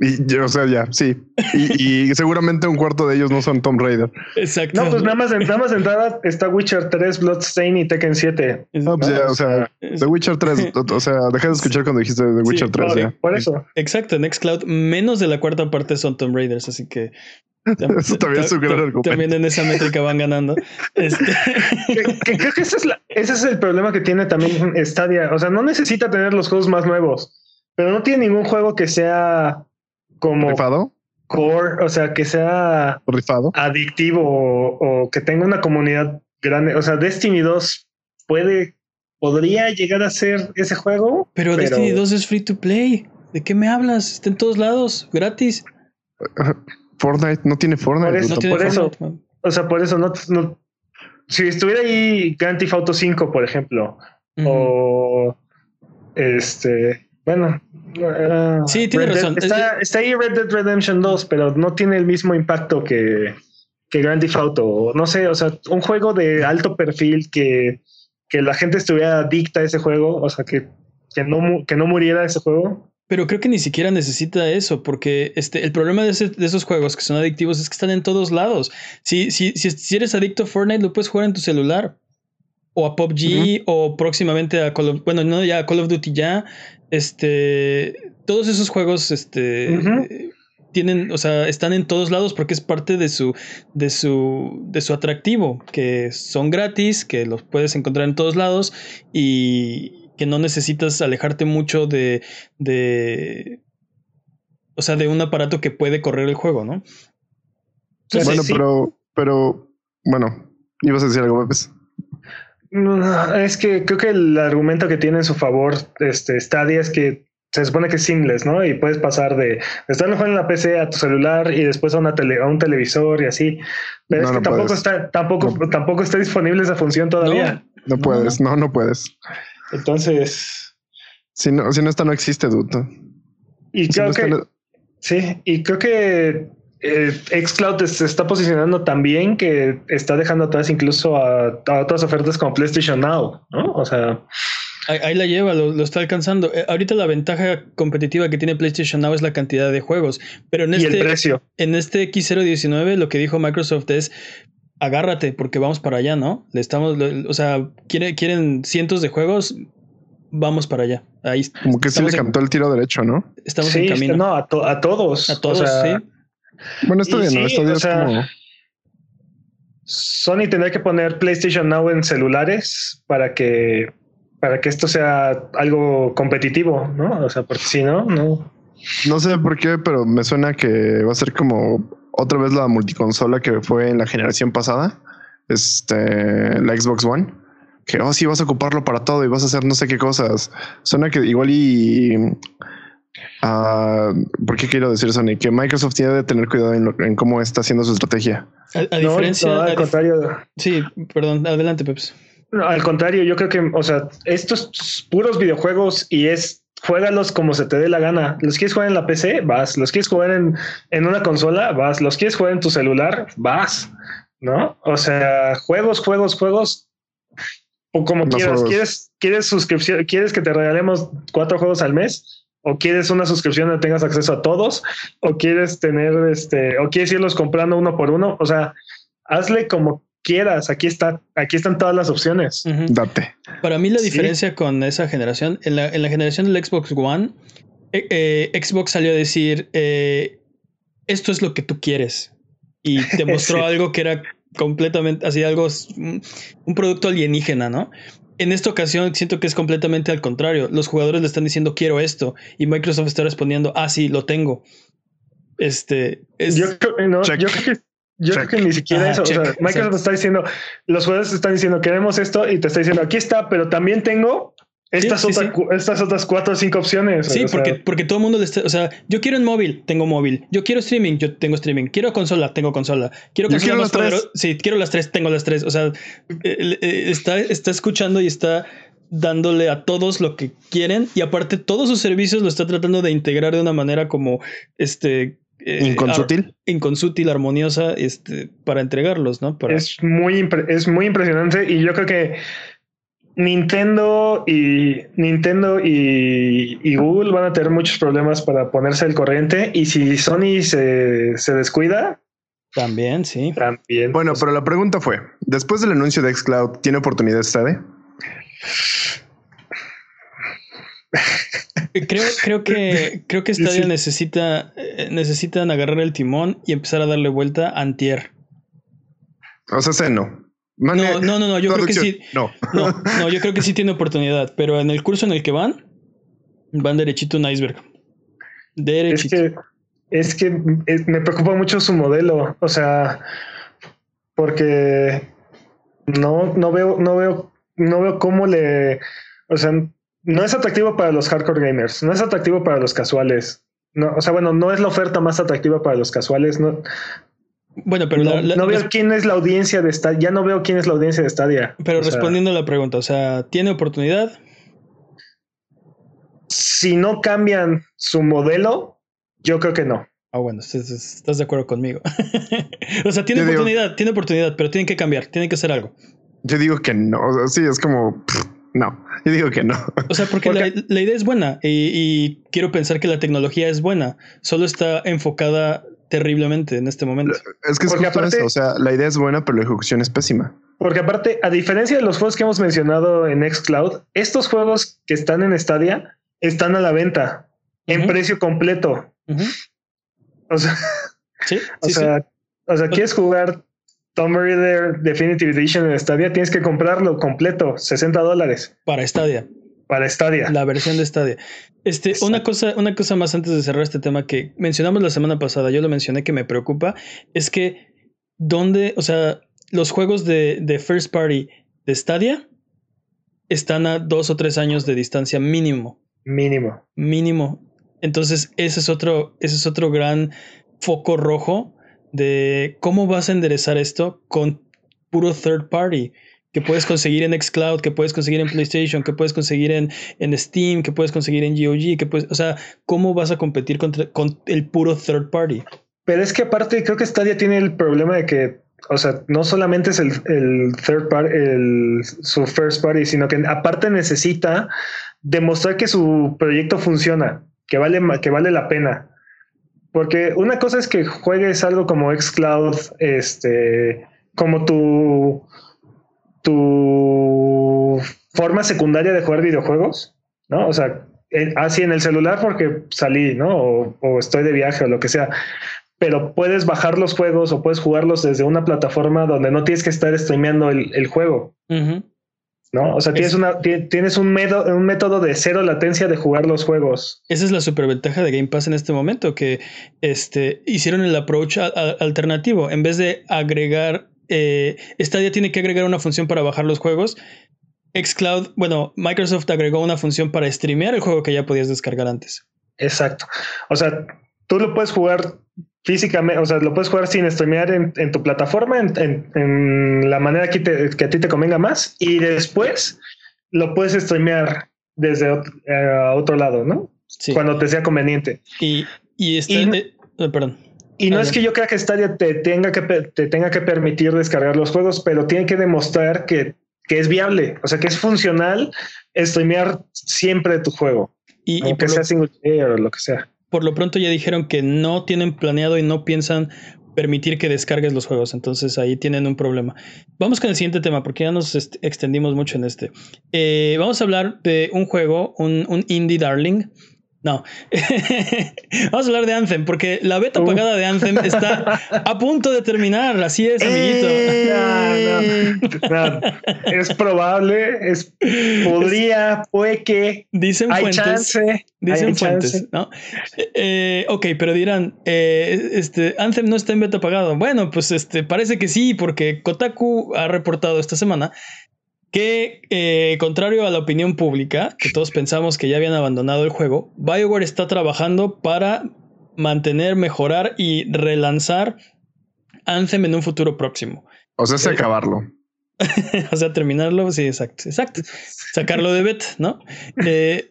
Y, o sea, ya, sí. Y, seguramente un cuarto de ellos no son Tomb Raider. Exacto. No, pues nada más, nada más entrada está Witcher 3, Bloodstain y Tekken 7. No, pues ya, o sea, The Witcher 3, o sea, dejé de escuchar cuando dijiste The Witcher 3. Por, por eso. Exacto, en Xcloud menos de la cuarta parte son Tomb Raiders, así que <laughs> eso también es un gran argumento. También en esa métrica van ganando. Este. <laughs> creo que ese es, ese es el problema que tiene también Stadia. O sea, no necesita tener los juegos más nuevos, pero no tiene ningún juego que sea como rifado core, o sea, que sea rifado adictivo o, que tenga una comunidad grande. O sea, Destiny 2 puede, podría llegar a ser ese juego. Pero, Destiny 2 es free to play. ¿De qué me hablas? Está en todos lados, gratis. <laughs> Fortnite no tiene Fortnite. Por eso, o sea, por eso no, si estuviera ahí Grand Theft Auto 5, por ejemplo, o este, bueno, sí, tiene razón. está, ahí Red Dead Redemption 2, pero no tiene el mismo impacto que, que Grand Theft Auto. No sé, o sea, un juego de alto perfil que, que la gente estuviera adicta a ese juego, o sea, que, que, no, que no muriera ese juego. Pero creo que ni siquiera necesita eso, porque este, el problema de, esos juegos que son adictivos es que están en todos lados. Si, si, si, eres adicto a Fortnite, lo puedes jugar en tu celular. O a PUBG, o próximamente a Call of Bueno, no, ya a Call of Duty ya. Este. Todos esos juegos, este. Tienen, o sea, están en todos lados porque es parte de su, de su, de su atractivo, que son gratis, que los puedes encontrar en todos lados y, que no necesitas alejarte mucho de, de, o sea, de un aparato que puede correr el juego, ¿no? bueno, pero, pero, bueno, ibas a decir algo, Pepes. Es que creo que el argumento que tiene en su favor este Stadia es que se supone que es seamless, ¿no? Y puedes pasar de estar jugando en la PC a tu celular y después a, una tele, a un televisor y así. Pero es que tampoco está, tampoco, tampoco está disponible esa función todavía. No, puedes, no, no puedes. Entonces. Si no, si no está, no existe, duda. Y creo que. Sí, y creo que eh, Xcloud se está posicionando tan bien que está dejando atrás incluso a, otras ofertas como PlayStation Now, ¿no? O sea. Ahí, la lleva, lo, está alcanzando. Eh, ahorita la ventaja competitiva que tiene PlayStation Now es la cantidad de juegos. Pero en este, precio. En este X019 lo que dijo Microsoft es agárrate porque vamos para allá, ¿no? Le estamos, o sea, quieren, quieren cientos de juegos, vamos para allá. Ahí Como que sí le cantó el tiro derecho, ¿no? Estamos en camino. No, a, a, todos. A todos, sí. Bueno, está bien, ¿no? Esto es como... Sony tendrá que poner PlayStation Now en celulares para que para que esto sea algo competitivo, ¿no? O sea, porque si no, no. No sé por qué, pero me suena que va a ser como otra vez la multiconsola que fue en la generación pasada, este, la Xbox One, que, oh, sí, vas a ocuparlo para todo y vas a hacer no sé qué cosas. Suena que igual y... Uh, ¿Por qué quiero decir Sony? Que Microsoft tiene que tener cuidado en, cómo está haciendo su estrategia. A, diferencia... al contrario. Sí, perdón, adelante, Peps. al contrario, yo creo que, o sea, estos puros videojuegos y es juégalos como se te dé la gana. ¿Los quieres jugar en la PC? Vas. ¿Los quieres jugar en, en una consola? Vas. ¿Los quieres jugar en tu celular? Vas. ¿No? O sea, juegos, juegos, juegos. O como quieras. ¿Quieres, ¿Quieres suscripción? ¿Quieres que te regalemos cuatro juegos al mes? ¿O quieres una suscripción donde tengas acceso a todos? ¿O quieres tener este, o quieres irlos comprando uno por uno? O sea, hazle como quieras. Aquí está, aquí están todas las opciones. Date. Para mí la diferencia con esa generación, en la, en la, generación del Xbox One, eh, eh, Xbox salió a decir, eh, esto es lo que tú quieres. Y <laughs> te mostró algo que era completamente, así algo, un producto alienígena, ¿no? En esta ocasión siento que es completamente al contrario. Los jugadores le están diciendo quiero esto y Microsoft está respondiendo, ah, sí, lo tengo. Este, yo, creo, no, yo creo que yo creo que ni siquiera eso. o sea, Microsoft está diciendo, los jugadores están diciendo, queremos esto y te está diciendo, aquí está, pero también tengo estas, estas otras cuatro o cinco opciones. Sí, porque, porque todo el mundo le está, o sea, yo quiero en móvil, tengo móvil. Yo quiero streaming, yo tengo streaming. Quiero consola, tengo consola. Quiero consola más poderosa. Sí, quiero las tres, tengo las tres. O sea, eh, eh, está, está escuchando y está dándole a todos lo que quieren y aparte todos sus servicios lo está tratando de integrar de una manera como este eh, inconsútil. inconsútil, armoniosa, este, para entregarlos, ¿no? Es, muy es muy impresionante y yo creo que Nintendo y Nintendo y, Google van a tener muchos problemas para ponerse al corriente y si Sony se, se descuida. También, sí. También. Bueno, pero la pregunta fue, después del anuncio de Xcloud, ¿tiene oportunidad Stadia? Creo, creo que creo que Stadia <laughs> necesita eh, necesitan agarrar el timón y empezar a darle vuelta a antier. O sea, no. No, no, no, no, yo creo que sí. No. no. yo creo que sí <laughs> tiene oportunidad, pero en el curso en el que van, van derechito un iceberg. Derechito. Es que, es que me preocupa mucho su modelo. O sea, porque no, no veo, no veo, no veo cómo le. O sea, no es atractivo para los hardcore gamers, no es atractivo para los casuales. No, o sea, bueno, no es la oferta más atractiva para los casuales. No, bueno, pero no, veo quién es la audiencia de Stadia. Ya no veo quién es la audiencia de Stadia. Pero respondiendo a la pregunta, o sea, ¿tiene oportunidad? Si no cambian su modelo, yo creo que no. Ah, bueno, estás, de acuerdo conmigo. <laughs> o sea, tiene oportunidad, tiene oportunidad, pero tienen que cambiar, tienen que hacer algo. Yo digo que no. O sea, sí, es como. No, yo digo que no. O sea, porque, La, idea es buena y, quiero pensar que la tecnología es buena, solo está enfocada terriblemente en este momento. Es que es justo eso, o sea, la idea es buena, pero la ejecución es pésima. Porque aparte, a diferencia de los juegos que hemos mencionado en Xcloud, estos juegos que están en Stadia están a la venta en precio completo. O sea, sí, <laughs> o sea, o sea, quieres jugar Tomb Raider Definitive Edition en Stadia, tienes que comprarlo completo, 60 dólares. Para Stadia. Para Stadia. La versión de Stadia. Este, una cosa, una cosa más antes de cerrar este tema que mencionamos la semana pasada, yo lo mencioné que me preocupa, es que donde, o sea, los juegos de, de First Party de Stadia están a dos o tres años de distancia mínimo. Mínimo. Mínimo. Entonces, ese es otro, ese es otro gran foco rojo de cómo vas a enderezar esto con puro third party que puedes conseguir en Xcloud, que puedes conseguir en PlayStation, que puedes conseguir en, en Steam, que puedes conseguir en GOG, que puedes, o sea, ¿cómo vas a competir contra, con el puro third party? Pero es que aparte creo que Stadia tiene el problema de que, o sea, no solamente es el, el third party, el, su first party, sino que aparte necesita demostrar que su proyecto funciona, que vale, que vale la pena. Porque una cosa es que juegues algo como Xcloud, este, como tu, tu forma secundaria de jugar videojuegos, ¿no? O sea, así en el celular porque salí, ¿no? O, estoy de viaje o lo que sea. Pero puedes bajar los juegos o puedes jugarlos desde una plataforma donde no tienes que estar streameando el, juego. ¿no? O sea, tienes, una, tienes un, método, un método de cero latencia de jugar los juegos. Esa es la superventaja de Game Pass en este momento, que este, hicieron el approach alternativo. En vez de agregar, eh, Stadia tiene que agregar una función para bajar los juegos. Xcloud, bueno, Microsoft agregó una función para streamear el juego que ya podías descargar antes. Exacto. O sea, tú lo puedes jugar físicamente, o sea, lo puedes jugar sin streamear en, tu plataforma, en, la manera que, que, a ti te convenga más, y después lo puedes streamear desde eh, otro, lado, ¿no? Sí. Cuando te sea conveniente. Y, y, está, eh, eh, perdón. Y no es que yo crea que Stadia te tenga que, te tenga que permitir descargar los juegos, pero tiene que demostrar que, que es viable, o sea, que es funcional streamear siempre tu juego. Y, aunque sea single player o lo que sea por lo pronto ya dijeron que no tienen planeado y no piensan permitir que descargues los juegos. Entonces ahí tienen un problema. Vamos con el siguiente tema porque ya nos extendimos mucho en este. Eh, vamos a hablar de un juego, un, indie darling, No. <laughs> Vamos a hablar de Anthem, porque la beta pagada de Anthem está a punto de terminar. Así es, amiguito. Eh, es probable, es podría, puede que. Dicen hay fuentes. Chance, dicen fuentes, ¿no? Eh, ok, pero dirán, eh, este, Anthem no está en beta pagado. Bueno, pues este, parece que sí, porque Kotaku ha reportado esta semana que, eh, contrario a la opinión pública, que todos pensamos que ya habían abandonado el juego, BioWare está trabajando para mantener, mejorar y relanzar Anthem en un futuro próximo. O sea, es Eh, acabarlo. <laughs> o sea, terminarlo, sí, exacto, exacto. Sacarlo de beta, ¿no? Eh,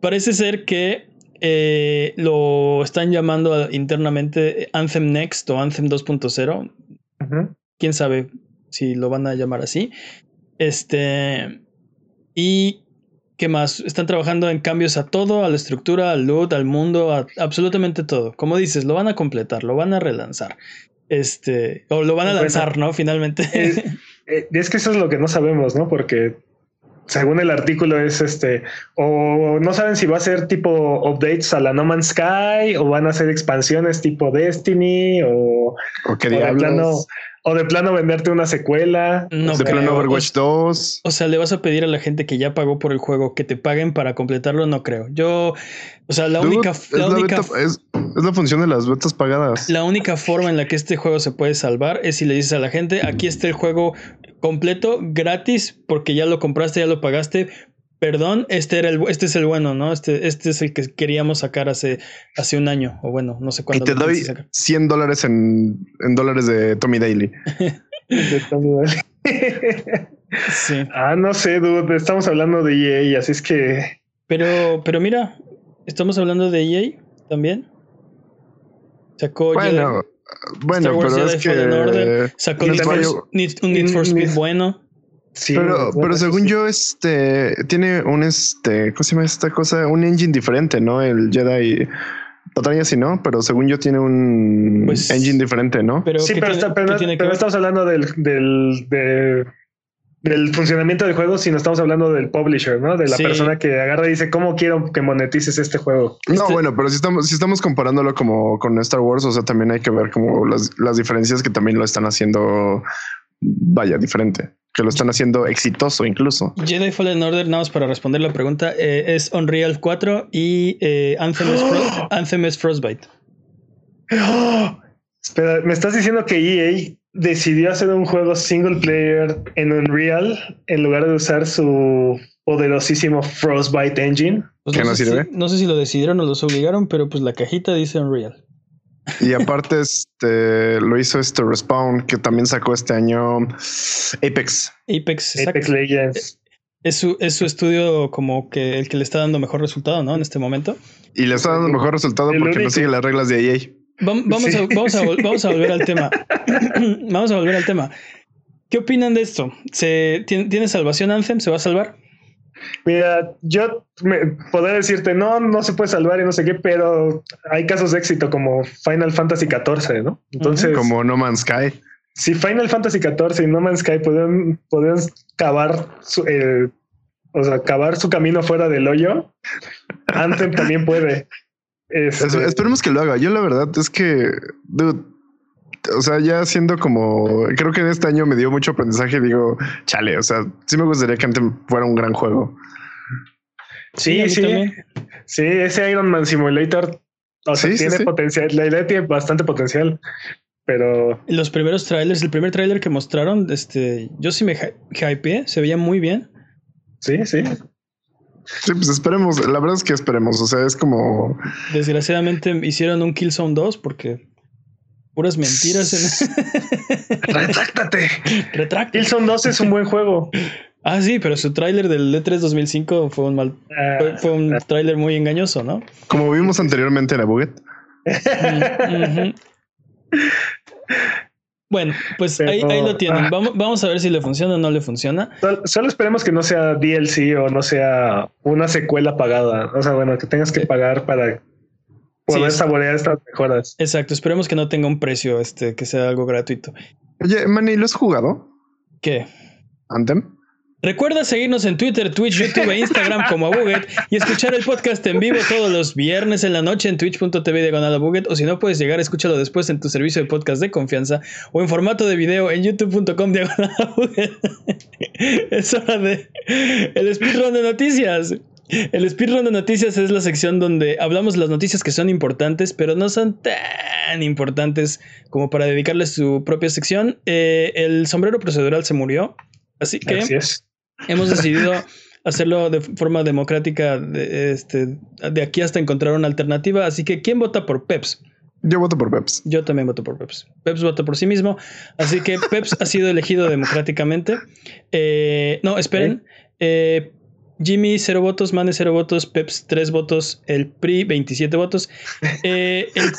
parece ser que eh, lo están llamando internamente Anthem Next o Anthem 2.0. Ujú. quién sabe si lo van a llamar así. Este. Y. ¿Qué más? Están trabajando en cambios a todo, a la estructura, al loot, al mundo, a absolutamente todo. Como dices, lo van a completar, lo van a relanzar. Este. O lo van a Bueno. lanzar, ¿no? Finalmente. Es, <laughs> eh, es que eso es lo que no sabemos, ¿no? Porque según el artículo es este, o no saben si va a ser tipo updates a la No Man's Sky, o van a ser expansiones tipo Destiny, o, O qué o de diablos. plano, o de plano venderte una secuela. no de creo. plano Overwatch O- 2. O sea, le vas a pedir a la gente que ya pagó por el juego que te paguen para completarlo, no creo. Yo, o sea, la Dude, única, es, la la única, beta- es- es la función de las betas pagadas. La única forma en la que este juego se puede salvar es si le dices a la gente, aquí está el juego completo, gratis, porque ya lo compraste, ya lo pagaste. Perdón, este era el este es el bueno, ¿no? Este, este es el que queríamos sacar hace, hace un año, o bueno, no sé Y cuándo. te lo doy quise sacar. 100 dólares en, en dólares de Tommy Daly. <laughs> De todo. Sí. ah, no sé, dude. Estamos hablando de EA, así es que Pero, pero mira, estamos hablando de EA también. Sacó Bueno, bueno, Star Wars pero Jedi es Order, que. sacó y Need for- también- Need- un Need for Need- Speed bueno. Sí. Pero, pero según sí. yo, este tiene un este, ¿cómo se llama esta cosa? Un engine diferente, ¿no? El Jedi Patraña sí, ¿no? Pero según yo tiene un Pues- engine diferente, ¿no? Pero, Sí, ¿qué pero, tiene- está- pero qué no- pero estamos hablando del, del, de- del funcionamiento del juego, sino estamos hablando del publisher, ¿no? De la Sí. persona que agarra y dice, ¿cómo quiero que monetices este juego? No, este- bueno, pero si estamos, si estamos comparándolo como con Star Wars, o sea, también hay que ver como las, las diferencias que también lo están haciendo, vaya, diferente, que lo están haciendo exitoso incluso. Jedi Fallen Order, nada más para responder la pregunta, eh, es Unreal 4 y eh, Anthem, es Fro- <gasps> Anthem es Frostbite. ¡Oh! <gasps> Espera, ¿me estás diciendo que EA decidió hacer un juego single player en Unreal en lugar de usar su poderosísimo Frostbite Engine? Pues ¿Que no sé sirve? Si, no sé si lo decidieron o los obligaron, pero pues la cajita dice Unreal. Y aparte, este lo hizo este Respawn, que también sacó este año Apex. Apex, exacto. Apex Legends. Es su, es su estudio como que el que le está dando mejor resultado, ¿no? En este momento. Y le está dando mejor resultado porque no sigue las reglas de EA. Vam- Vamos, Sí. a, vamos, a, <laughs> vamos a volver al tema. <clears throat> vamos a volver al tema. ¿Qué opinan de esto? ¿Se, tiene, ¿Tiene salvación Anthem? ¿Se va a salvar? Mira, yo me, podría decirte, no, no se puede salvar y no sé qué, pero hay casos de éxito como Final Fantasy XIV, ¿no? Entonces, Como No Man's Sky. si Final Fantasy XIV y No Man's Sky podían, podían cavar su, eh, o sea, cavar su camino fuera del hoyo, Anthem también puede. <laughs> Este, Es- esperemos que lo haga. Yo la verdad es que, dude, o sea, ya siendo como, creo que en este año me dio mucho aprendizaje. Digo, chale, o sea, sí me gustaría que antes fuera un gran juego. sí, sí, sí, ese Iron Man Simulator, o sea, Sí, tiene sí. potencial, la idea tiene bastante potencial, pero Los primeros trailers, el primer trailer que mostraron, este, yo sí me hy- hypeé, se veía muy bien. sí, sí. Sí, pues esperemos. La verdad es que esperemos. O sea, es como, Desgraciadamente hicieron un Killzone 2 porque puras mentiras en <laughs> Retráctate. Retracta. Killzone 2 es un buen juego. Ah, sí, pero su tráiler del E3 2005 fue un mal Ah, fue, fue un tráiler muy engañoso, ¿no? como vimos anteriormente en la Buget. Mm. Bueno, pues Pero, ahí, ahí lo tienen. ah. Vamos, vamos a ver si le funciona o no le funciona. Sol- Solo esperemos que no sea DLC o no sea una secuela pagada. O sea, bueno, que tengas que pagar para poder Sí. saborear estas mejoras. Exacto, esperemos que no tenga un precio, este, que sea algo gratuito. Oye, Manny, ¿lo has jugado? ¿Qué? Anthem. Recuerda seguirnos en Twitter, Twitch, YouTube e Instagram como Abuget y escuchar el podcast en vivo todos los viernes en la noche en twitch.tv diagonal Abuget o si no puedes llegar, escúchalo después en tu servicio de podcast de confianza o en formato de video en youtube.com diagonal Abuget. <laughs> Es hora de el speedrun de noticias. El speedrun de noticias es la sección donde hablamos las noticias que son importantes, pero no son tan importantes como para dedicarles su propia sección. Eh, el sombrero procedural se murió, así que hemos decidido hacerlo de forma democrática de, este, de aquí hasta encontrar una alternativa. Así que, ¿quién vota por Peps? Yo voto por Peps. Yo también voto por Peps. Peps vota por sí mismo. Así que Peps ha sido elegido democráticamente. Eh, no, esperen. Eh, Jimmy, 0 votos, Mane, 0 votos, Peps, 3 votos, el PRI, 27 votos. Eh, el... <laughs>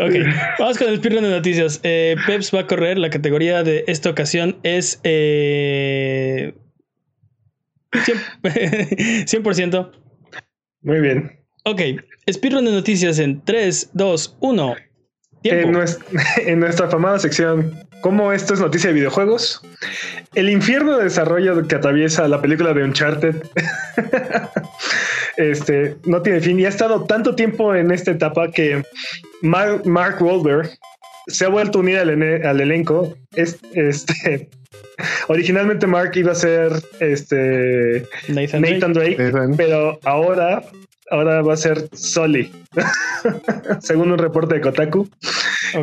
ok, vamos con el speedrun de noticias. Eh, Peps va a correr. La categoría de esta ocasión es eh, 100%. <laughs> Muy bien. Ok, speedrun de noticias en 3, 2, 1. En nuestra, <laughs> en nuestra afamada sección, ¿cómo esto es noticia de videojuegos? El infierno de desarrollo que atraviesa la película de Uncharted <laughs> este, no tiene fin y ha estado tanto tiempo en esta etapa que Mark, Mark Wahlberg se ha vuelto a unir al, elenco. este, <laughs> originalmente Mark iba a ser este, Nathan, Drake, pero ahora ahora va a ser Soli, <laughs> según un reporte de Kotaku.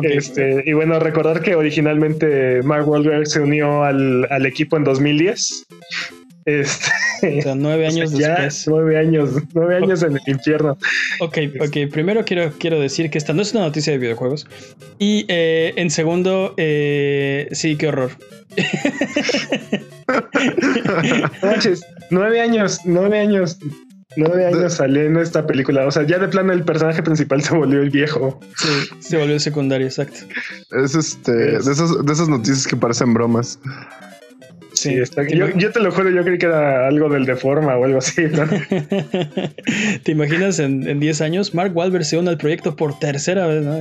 Este, y bueno, recordar que originalmente Mark Wahlberg se unió al, equipo en 2010. Este, o sea, nueve <laughs> años después. Nueve años, nueve años en el infierno. Ok, ok. Primero quiero, quiero decir que esta no es una noticia de videojuegos. Y eh, en segundo, eh, sí, qué horror. <laughs> Manches, nueve años, nueve años. Nueve años salió en esta película. O sea, ya de plano el personaje principal <laughs> se volvió el viejo. Sí, se volvió secundario, exacto. Es este, de, esas, de esas noticias que parecen bromas. Sí, está, yo, yo, te lo juro, yo creí que era algo del de forma o algo así. <laughs> ¿Te imaginas en 10 años? Mark Wahlberg se une al proyecto por tercera vez, ¿no?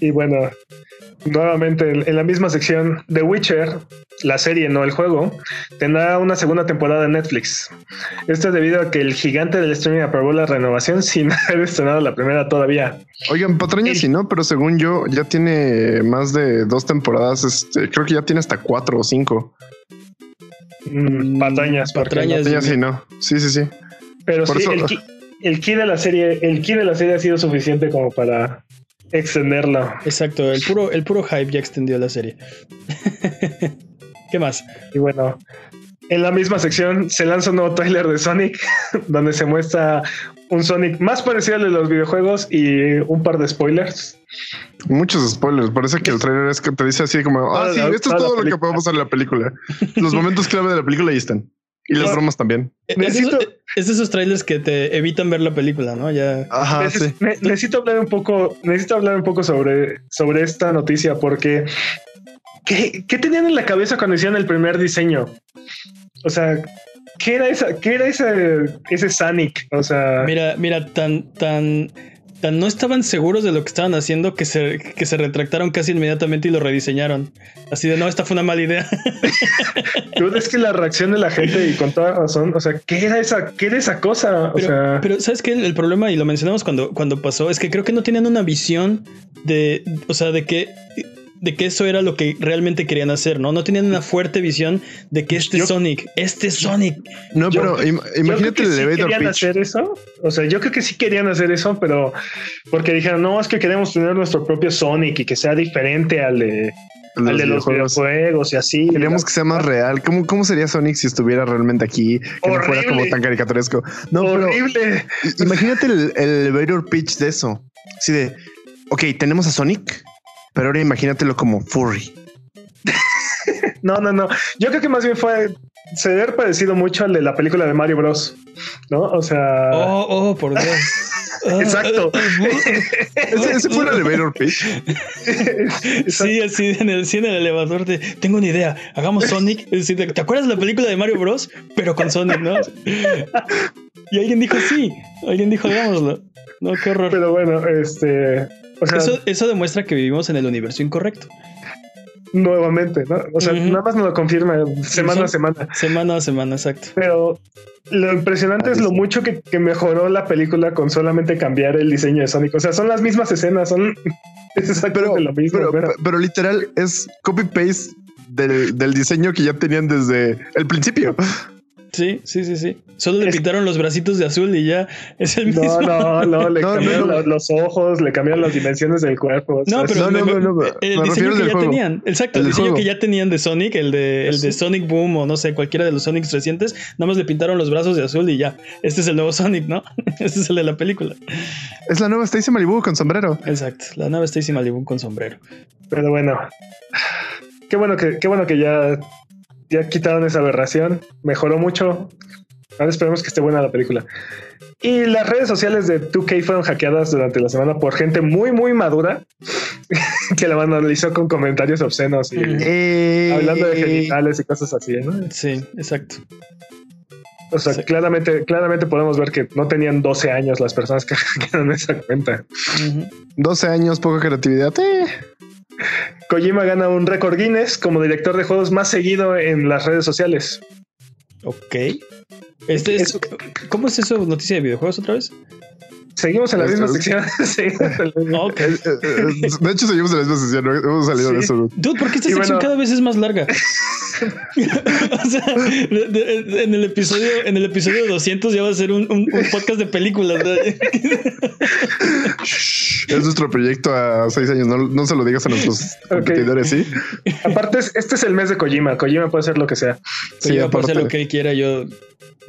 Y bueno, nuevamente en, la misma sección, The Witcher, la serie, no el juego, tendrá una segunda temporada en Netflix. Esto es debido a que el gigante del streaming aprobó la renovación sin <laughs> haber estrenado la primera todavía. Oigan, patrañas sí, ¿no? Pero según yo, ya tiene más de dos temporadas. Este, creo que ya tiene hasta cuatro o cinco. Mm, patrañas, patrañas. sí, no. Sí, sí, sí. Pero sí, el, key, el key de la serie, el key de la serie ha sido suficiente como para extenderlo. Exacto, el puro, el puro hype ya extendió la serie. <laughs> ¿Qué más? Y bueno, en la misma sección se lanza un nuevo trailer de Sonic, <laughs> donde se muestra un Sonic más parecido al de los videojuegos y un par de spoilers. Muchos spoilers. Parece que el trailer es que te dice así como, ah, sí, esto es todo lo que podemos hacer en la película. Los momentos clave de la película ahí están. Y las bromas también. Necesito... Es de esos trailers que te evitan ver la película, ¿no? Ya. Ajá, sí. necesito hablar un poco, necesito hablar un poco sobre, sobre esta noticia, porque ¿qué, ¿qué, tenían en la cabeza cuando hicieron el primer diseño? O sea, ¿qué era esa, qué era ese, ese Sonic? O sea. Mira, mira, tan, tan no estaban seguros de lo que estaban haciendo que se, que se retractaron casi inmediatamente y lo rediseñaron. Así de no, esta fue una mala idea. <laughs> es que la reacción de la gente y con toda razón, o sea, ¿qué era esa, qué era esa cosa? Pero, pero sabes que el, problema, y lo mencionamos cuando, cuando pasó, es que creo que no tenían una visión de, o sea, de que de que eso era lo que realmente querían hacer, ¿no? No tenían una fuerte visión de que este Sonic, este Sonic. No, pero imagínate el sí querían hacer eso. O sea, yo creo que sí querían hacer eso, pero porque dijeron, no, es que queremos tener nuestro propio Sonic y que sea diferente al de, los, de los videojuegos y así. Queremos que sea más real. ¿Cómo, ¿Cómo sería Sonic si estuviera realmente aquí? Que no fuera como tan caricaturesco. No, Horrible. imagínate el, el elevator pitch de eso. Así de, ok, tenemos a Sonic pero ahora imagínatelo como furry. no, no, no. Yo creo que más bien fue se debe parecido mucho al de la película de Mario Bros. ¿No? O sea. Oh, oh, por Dios. <laughs> Exacto. <laughs> ese, fue el elevator pitch. <laughs> sí, así en el, sí, en el elevador de tengo una idea. Hagamos Sonic. ¿Te acuerdas de la película de Mario Bros? Pero con Sonic, ¿no? Y alguien dijo sí. Alguien dijo hagámoslo. No, qué horror. Pero bueno, este eso, eso demuestra que vivimos en el universo incorrecto nuevamente, ¿no? O sea, nada más nos lo confirma semana a semana. Semana a semana, exacto. Pero lo impresionante es lo mucho que, mejoró la película con solamente cambiar el diseño de Sonic. O sea, son las mismas escenas, son <laughs> exactamente lo mismo. Pero, literal es copy-paste del, del diseño que ya tenían desde el principio. Sí, sí, sí, sí. Solo le pintaron los bracitos de azul y ya es el mismo. No, no, <laughs> no, le cambiaron Los, ojos, le cambiaron las dimensiones del cuerpo. No, pero el diseño que ya tenían, exacto, el, diseño que ya tenían de Sonic, el de, el de Sonic Boom o no sé, cualquiera de los Sonics recientes, nada más le pintaron los brazos de azul y ya. Este es el nuevo Sonic, ¿no? <laughs> este es el de la película. Es la nueva Stacy Malibu con sombrero. Exacto, la nueva Stacy Malibu con sombrero. Pero bueno, qué bueno que, qué bueno que ya ya quitaron esa aberración, mejoró mucho. Ahora esperemos que esté buena la película. Y las redes sociales de 2K fueron hackeadas durante la semana por gente muy, muy madura <laughs> que la vandalizó con comentarios obscenos y eh, hablando de genitales y cosas así, ¿no? Sí, exacto. O sea, claramente, claramente podemos ver que no tenían 12 años las personas que <laughs> hackearon esa cuenta. 12 años, poca creatividad. Eh. Kojima gana un récord Guinness como director de juegos más seguido en las redes sociales. Ok. Este es, ¿Cómo es eso? ¿Noticia de videojuegos otra vez? Seguimos en la misma sección. <laughs> okay. De hecho, seguimos en la misma sección. Hemos salido de eso. Dude, ¿por qué esta sección cada vez es más larga? <laughs> <laughs> o sea, en el episodio, en el episodio 200 ya va a ser un, podcast de películas. <laughs> es nuestro proyecto a seis años. No, se lo digas a nuestros competidores, ¿sí? Aparte, este es el mes de Kojima. Kojima puede hacer lo que sea. Kojima puede hacer lo que él quiera. Yo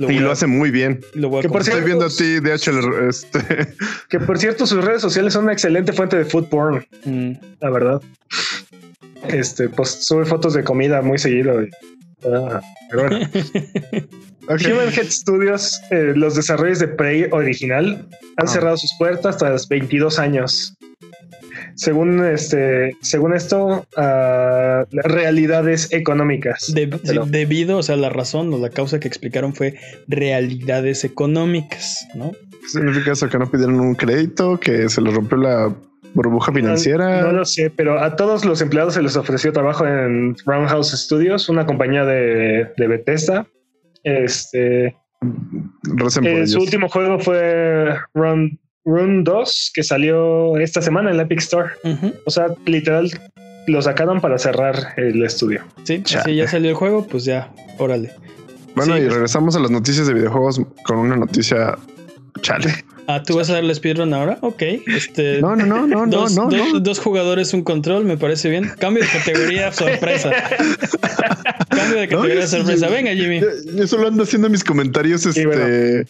y lo hace muy bien. que por Estoy viendo a ti, DHL. Este. Que por cierto, sus redes sociales son una excelente fuente de food porn. Mm. La verdad. Este, pues sube fotos de comida muy seguido. Ah, pero bueno. <laughs> Human Head Studios, eh, los desarrollos de Prey original, han ah. cerrado sus puertas tras 22 años. Según este, según esto, uh, realidades económicas. debido, o sea, la razón o la causa que explicaron fue realidades económicas, ¿no? ¿Significa eso que no pidieron un crédito, que se les rompió la burbuja financiera? No, lo sé, pero a todos los empleados se les ofreció trabajo en Roundhouse Studios, una compañía de, de Bethesda. Este, eh, su último juego fue Run Rune 2 que salió esta semana en la Epic Store. O sea, literal, lo sacaron para cerrar el estudio. Sí, si ya salió el juego, pues ya, órale. Bueno, y regresamos a las noticias de videojuegos con una noticia chale. Ah, ¿tú vas a darle speedrun ahora? Ok. Este, <laughs> no, no, no, no, dos, no, no, dos, jugadores, un control, me parece bien. Cambio de categoría, <laughs> sorpresa. Cambio de categoría, sorpresa. Venga, Jimmy. Yo, solo ando haciendo mis comentarios este,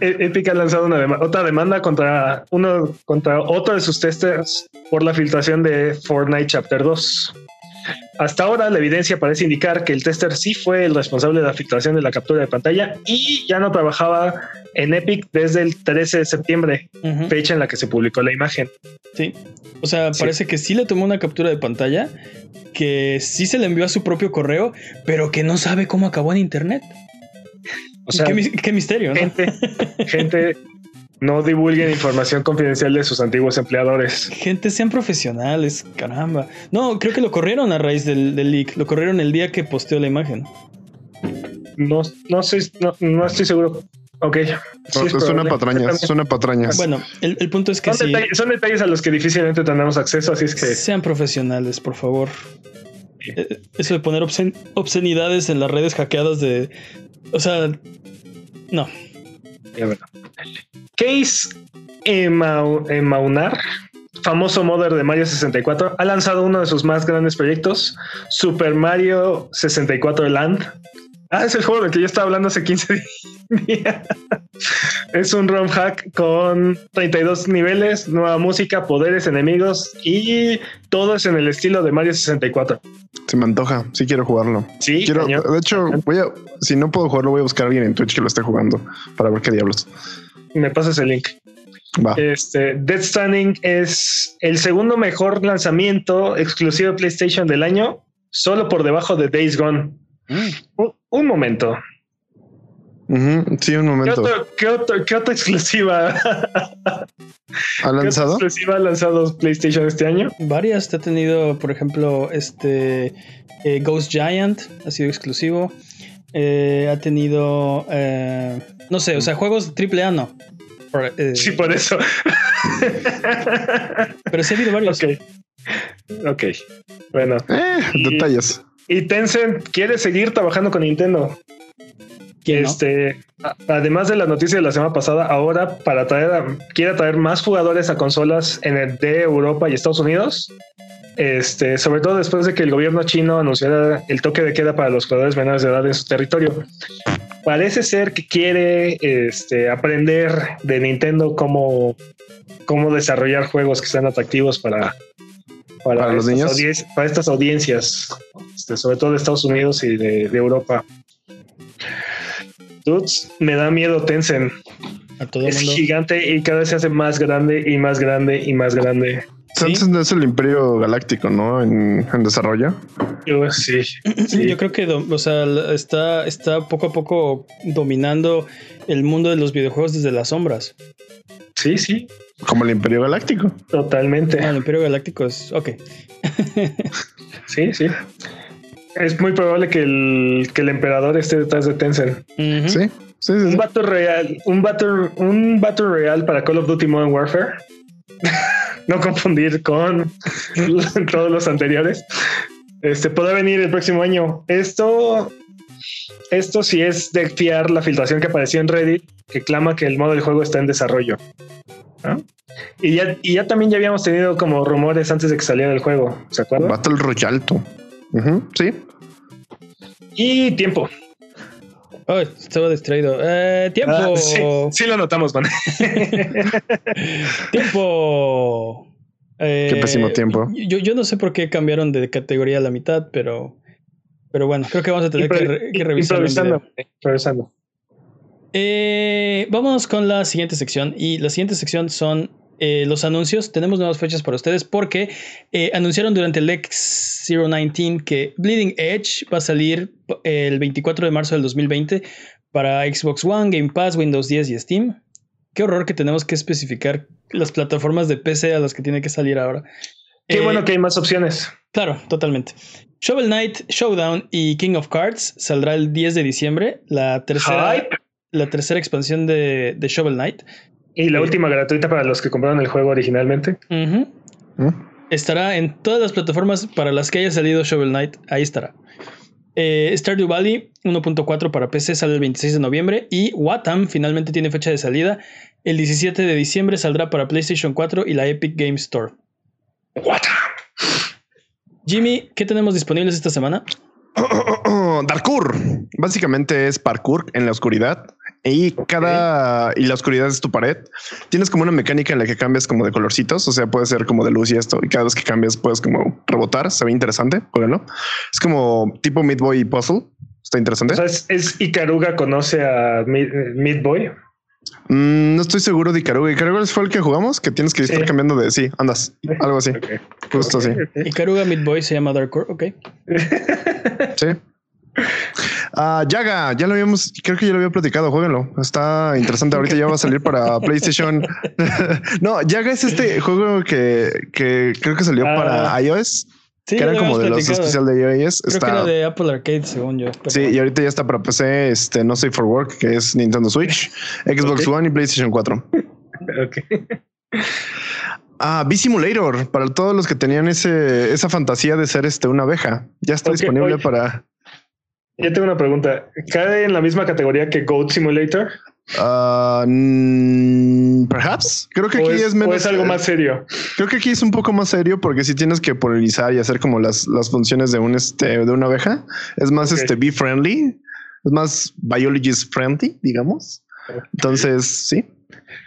Epic, ha, lanzado una otra demanda contra uno contra otro de sus testers por la filtración de Fortnite Chapter 2. Hasta ahora, la evidencia parece indicar que el tester sí fue el responsable de la filtración de la captura de pantalla y ya no trabajaba en Epic desde el 13 de septiembre, fecha en la que se publicó la imagen. Sí, o sea, parece que sí le tomó una captura de pantalla, que sí se le envió a su propio correo, pero que no sabe cómo acabó en Internet. O sea, qué, misterio, ¿no? Gente, gente no divulguen información confidencial de sus antiguos empleadores. Gente, sean profesionales, caramba. No, creo que lo corrieron a raíz del, leak. Lo corrieron el día que posteó la imagen. No, no, sé, no, estoy seguro. Ok. es, una patraña, es una patraña. Bueno, el, punto es que son, detalles, son, detalles, a los que difícilmente tenemos acceso, así es que... Sean profesionales, por favor. Eh, eso de poner obscenidades en las redes hackeadas de... O sea, no. Case Maunar, famoso modder de Mario 64, ha lanzado uno de sus más grandes proyectos, Super Mario 64 Land. Ah, es el juego del que yo estaba hablando hace 15 <laughs> días. es un ROM hack con 32 niveles, nueva música, poderes, enemigos y todo es en el estilo de Mario 64. Se me antoja, sí quiero jugarlo. Sí, quiero, de hecho, voy a, si no puedo jugarlo, voy a buscar a alguien en Twitch que lo esté jugando para ver qué diablos me pasas el link. Este, Dead Standing es el segundo mejor lanzamiento exclusivo de PlayStation del año, solo por debajo de Days Gone. Un, momento. Sí, un momento. ¿Qué, otra exclusiva <laughs> ha lanzado? exclusiva ha lanzado PlayStation este año? Varias. Te ha tenido, por ejemplo, este eh, Ghost Giant, ha sido exclusivo. Eh, ha tenido, eh, no sé, o sea, juegos AAA no. sí, por eso. Pero sí ha habido varios. Ok. Ok. Bueno. detalles. Y Tencent quiere seguir trabajando con Nintendo. Este, además de la noticia de la semana pasada, ahora para traer, quiere traer más jugadores a consolas en el de Europa y Estados Unidos. Este, sobre todo después de que el gobierno chino anunciara el toque de queda para los jugadores menores de edad en su territorio. Parece ser que quiere este, aprender de Nintendo cómo, cómo desarrollar juegos que sean atractivos para, para, los niños. para estas audiencias, este, sobre todo de Estados Unidos y de, Europa. Dudes, me da miedo Tencent. es gigante y cada vez se hace más grande y más grande y más grande. Tencent es el imperio galáctico, ¿no? En, desarrollo. Yo, <clears throat> sí, Yo creo que, o sea, está, está poco a poco dominando el mundo de los videojuegos desde las sombras. Sí, sí. Como el Imperio Galáctico. Totalmente. Ah, el Imperio Galáctico es. Ok. <laughs> sí, sí. Es muy probable que el, que el emperador esté detrás de Tencent. Sí. Sí, un battle real, un battle, un battle real para Call of Duty Modern Warfare. <laughs> no confundir con <laughs> todos los anteriores. Este podrá venir el próximo año. Esto, esto sí es de fiar la filtración que apareció en Reddit, que clama que el modo del juego está en desarrollo. Y ya, y ya también ya habíamos tenido como rumores antes de que saliera el juego, ¿se acuerdan? Battle Royale. sí. Y tiempo. Oh, estaba distraído. Eh, tiempo. Ah, sí, lo notamos, man. <laughs> tiempo. Qué eh, pésimo tiempo. Yo, yo no sé por qué cambiaron de categoría a la mitad, pero, pero bueno, creo que vamos a tener que, que, revisar. Improvisando. Eh, vamos con la siguiente sección. Y la siguiente sección son eh, los anuncios. Tenemos nuevas fechas para ustedes porque eh, anunciaron durante el X019 que Bleeding Edge va a salir el 24 de marzo del 2020 para Xbox One, Game Pass, Windows 10 y Steam. Qué horror que tenemos que especificar las plataformas de PC a las que tiene que salir ahora. Qué bueno que hay más opciones. Claro, totalmente. Shovel Knight, Showdown y King of Cards saldrá el 10 de diciembre. La tercera la tercera expansión de, Shovel Knight. Y la eh, última gratuita para los que compraron el juego originalmente. ¿Mm? Estará en todas las plataformas para las que haya salido Shovel Knight. Ahí estará. Eh, Stardew Valley 1.4 para PC sale el 26 de noviembre. Y Watam finalmente tiene fecha de salida. El 17 de diciembre saldrá para PlayStation 4 y la Epic Game Store. Watam. Jimmy, ¿qué tenemos disponibles esta semana? <clears throat> Darkur. Básicamente es parkour en la oscuridad. Y cada y la oscuridad es tu pared. Tienes como una mecánica en la que cambias como de colorcitos, o sea, puede ser como de luz y esto. Y cada vez que cambias puedes como rebotar. Se ve interesante. Jueguenlo. Es como tipo Midboy Puzzle. Está interesante. O sea, es, Icaruga conoce a Midboy. Mm, no estoy seguro de Icaruga. Icaruga fue el que jugamos, que tienes que estar cambiando de sí, andas, algo así. Justo así. Icaruga Midboy se llama Dark Core, ok. sí. Uh, <laughs> Yaga, ya lo habíamos, creo que ya lo había platicado, jueguenlo. Está interesante. Ahorita ya va a salir para <laughs> PlayStation. <laughs> no, Yaga es este juego que, que creo que salió para ah. iOS. Sí, que era como de los especiales de iOS. Creo está... que era de Apple Arcade, según yo. Sí, y ahorita ya está para PC, este, no Safe for Work, que es Nintendo Switch, Xbox One y PlayStation 4. ok. Ah, B-Simulator, para todos los que tenían ese, esa fantasía de ser este, una abeja. Ya está disponible para yo tengo una pregunta. ¿Cae en la misma categoría que Goat Simulator? Uh, perhaps. Creo que aquí es, menos. es algo más serio. Creo que aquí es un poco más serio porque si tienes que polarizar y hacer como las, las funciones de un este de una abeja, es más este be friendly, es más biologist friendly, digamos. Entonces, sí.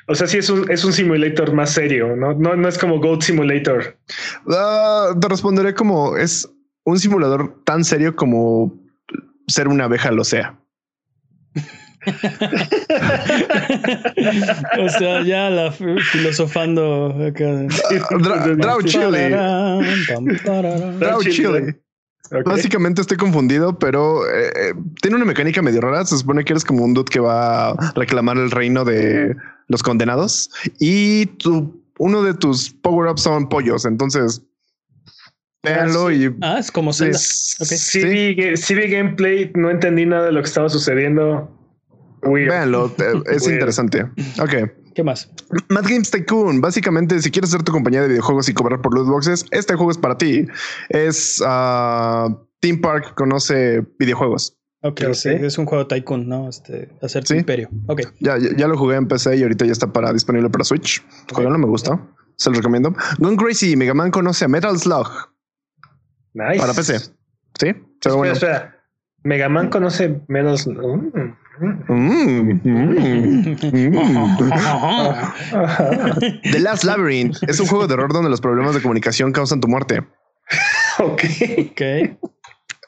O sea, sí es un, es un simulator más serio, ¿no? No, no es como Goat Simulator. Uh, te responderé como es un simulador tan serio como ser una abeja lo sea. <laughs> o sea, ya la filosofando Draw Chile. Draw Chile. Básicamente estoy confundido, pero eh, eh, tiene una mecánica medio rara. Se supone que eres como un dude que va a reclamar el reino de los condenados y tu, uno de tus power-ups son pollos. Entonces, véanlo ah, y... Ah, es como Zelda. Sí, vi, gameplay, no entendí nada de lo que estaba sucediendo. Véanlo, <laughs> es interesante. Ok. ¿Qué más? Mad Games Tycoon. Básicamente, si quieres hacer tu compañía de videojuegos y cobrar por loot boxes, este juego es para ti. Es uh, Theme Park, conoce videojuegos. Ok, es un juego Tycoon, ¿no? Este, hacer tu imperio. Ok. Ya, ya, lo jugué en PC y ahorita ya está para disponible para Switch. Okay. no me gusta. Se lo recomiendo. Gone Crazy, Mega Man conoce a Metal Slug. Nice. Para PC. Sí. Espera, bueno. espera. Mega Man conoce Metal Slug. <laughs> The Last Labyrinth es un juego de horror donde los problemas de comunicación causan tu muerte. ok. Ok.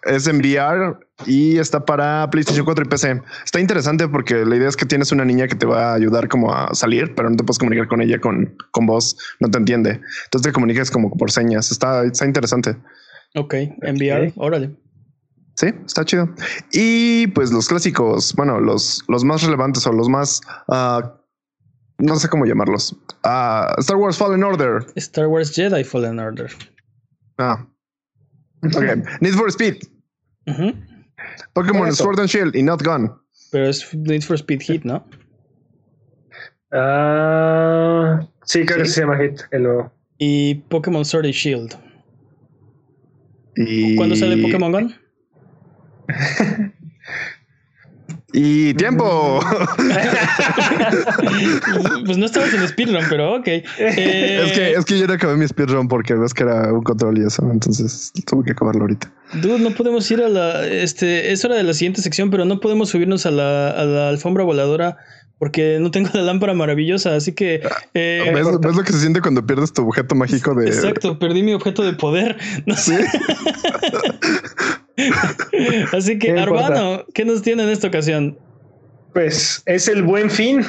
Es en VR y está para PlayStation 4 y PC. Está interesante porque la idea es que tienes una niña que te va a ayudar como a salir, pero no te puedes comunicar con ella con, con voz, no te entiende. Entonces te comunicas como por señas. Está, está interesante. Ok, en VR, órale. Sí, está chido. Y pues los clásicos, bueno, los, los más relevantes o los más, uh, no sé cómo llamarlos. Uh, Star Wars Fallen Order. Star Wars Jedi Fallen Order. Ah. Ok. <laughs> Need for Speed. Pokémon Sword and Shield y Not Gone. Pero es Need for Speed Hit, ¿no? Uh, sí, creo que se llama Hit. Y Pokémon Sword and Shield. Y... ¿Cuándo sale Pokémon Gone? <laughs> Y tiempo. <laughs> pues no estabas en speedrun, pero ok. Es, que, es que yo no acabé mi speedrun porque ves que era un control y eso. Entonces tuve que acabarlo ahorita. Dude, no podemos ir a la. Este, es hora de la siguiente sección, pero no podemos subirnos a la, a la alfombra voladora porque no tengo <laughs> la lámpara maravillosa, así que... Eh, <laughs> ¿Ves, lo que se siente cuando pierdes tu objeto mágico de... Exacto, perdí mi objeto de poder. <laughs> ¿Sí? así que, Arbano, ¿qué nos tiene en esta ocasión? Pues es el buen fin.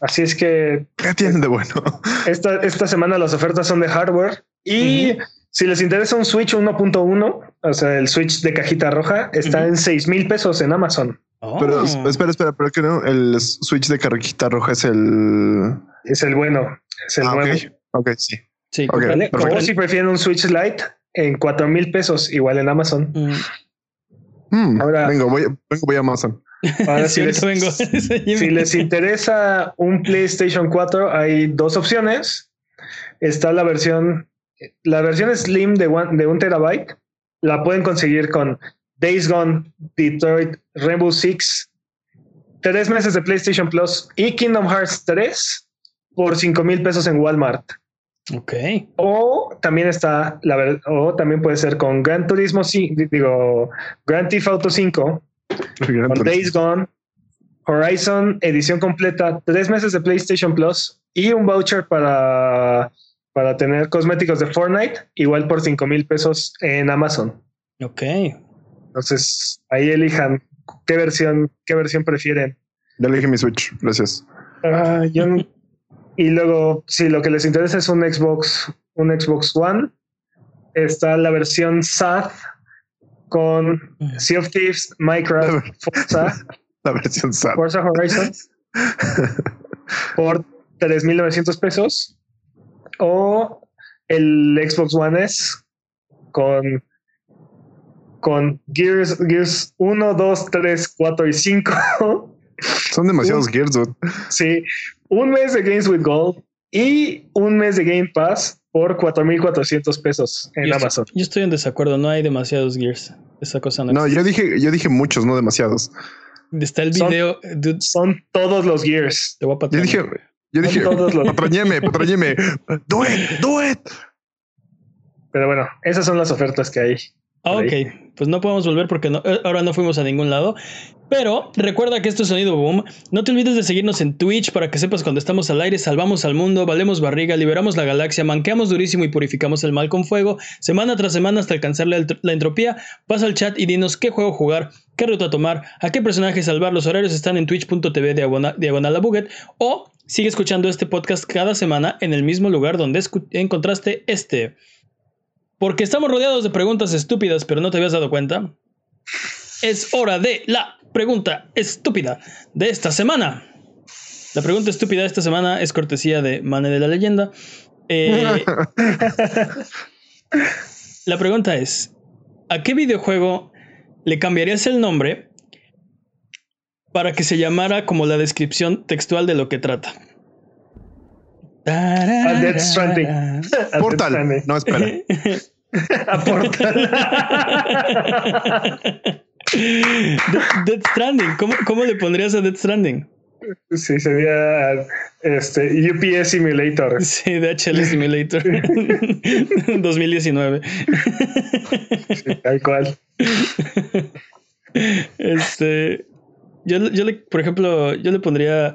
Así es que... ¿Qué tienen de bueno? Esta, esta semana las ofertas son de hardware y... Si les interesa un Switch 1.1, o sea, el Switch de cajita roja, está en 6 mil pesos en Amazon. Pero oh. espera, espera, pero que no, el Switch de carrita roja es el. Es el bueno. Es el ah, nuevo. Ok, sí. Sí, okay, o si prefieren un Switch Lite en 4 mil pesos, igual en Amazon. Mm. Hmm, ahora, vengo, voy, vengo, voy a Amazon. Ahora, <laughs> si, les, vengo. <laughs> si les interesa un PlayStation 4, hay dos opciones. Está la versión, la versión Slim de, one, de un terabyte. La pueden conseguir con Days Gone, Detroit, Rainbow Six, tres meses de PlayStation Plus y Kingdom Hearts 3 por 5 mil pesos en Walmart. Ok. O también está, la verdad, o también puede ser con Gran Turismo, digo, Grand Theft Auto 5, con Days Gone, Horizon, edición completa, tres meses de PlayStation Plus y un voucher para, para tener cosméticos de Fortnite, igual por 5 mil pesos en Amazon. Ok. Entonces, ahí elijan qué versión, qué versión prefieren. Ya elegí mi Switch, gracias. Ah, y luego, si lo que les interesa es un Xbox, un Xbox One, está la versión SAT con Sea of Thieves, Minecraft, <laughs> Forza. La versión SAT. Forza Horizon. <laughs> por 3.900 pesos. O el Xbox One S con con Gears, Gears 1, 2, 3, 4 y 5. <laughs> Son demasiados Gears, Sí, un mes de Games with Gold y un mes de Game Pass por 4.400 pesos en Amazon. yo estoy en desacuerdo, no hay demasiados Gears. Esa cosa no. No, yo dije, yo dije muchos, no demasiados. Está el video. Son, todos los Gears. Te voy a Yo dije, yo dije, patrañeme, patrañeme. Do it, do it. Pero bueno, esas son las ofertas que hay. Ah, ok, pues no podemos volver porque eh, ahora no fuimos a ningún lado. Pero recuerda que esto es Sonido Boom. No te olvides de seguirnos en Twitch para que sepas cuando estamos al aire, salvamos al mundo, valemos barriga, liberamos la galaxia, manqueamos durísimo y purificamos el mal con fuego, semana tras semana hasta alcanzar la, entropía. Pasa al chat y dinos qué juego jugar, qué ruta tomar, a qué personaje salvar. Los horarios están en twitch.tv diagonal, a buget o sigue escuchando este podcast cada semana en el mismo lugar donde encontraste este. Porque estamos rodeados de preguntas estúpidas, pero no te habías dado cuenta. Es hora de la pregunta estúpida de esta semana. La pregunta estúpida de esta semana es cortesía de Mane de la Leyenda. Eh, <laughs> la pregunta es: ¿a qué videojuego le cambiarías el nombre para que se llamara como la descripción textual de lo que trata? A <laughs> Death Stranding. Portal. No, espera. <laughs> A Portal. <laughs> Death Stranding. ¿Cómo, ¿Cómo, le pondrías a Death Stranding? Sí, sería este UPS Simulator. Sí, DHL Simulator. 2019. Sí, tal cual. Este. Yo, yo le, por ejemplo, yo le pondría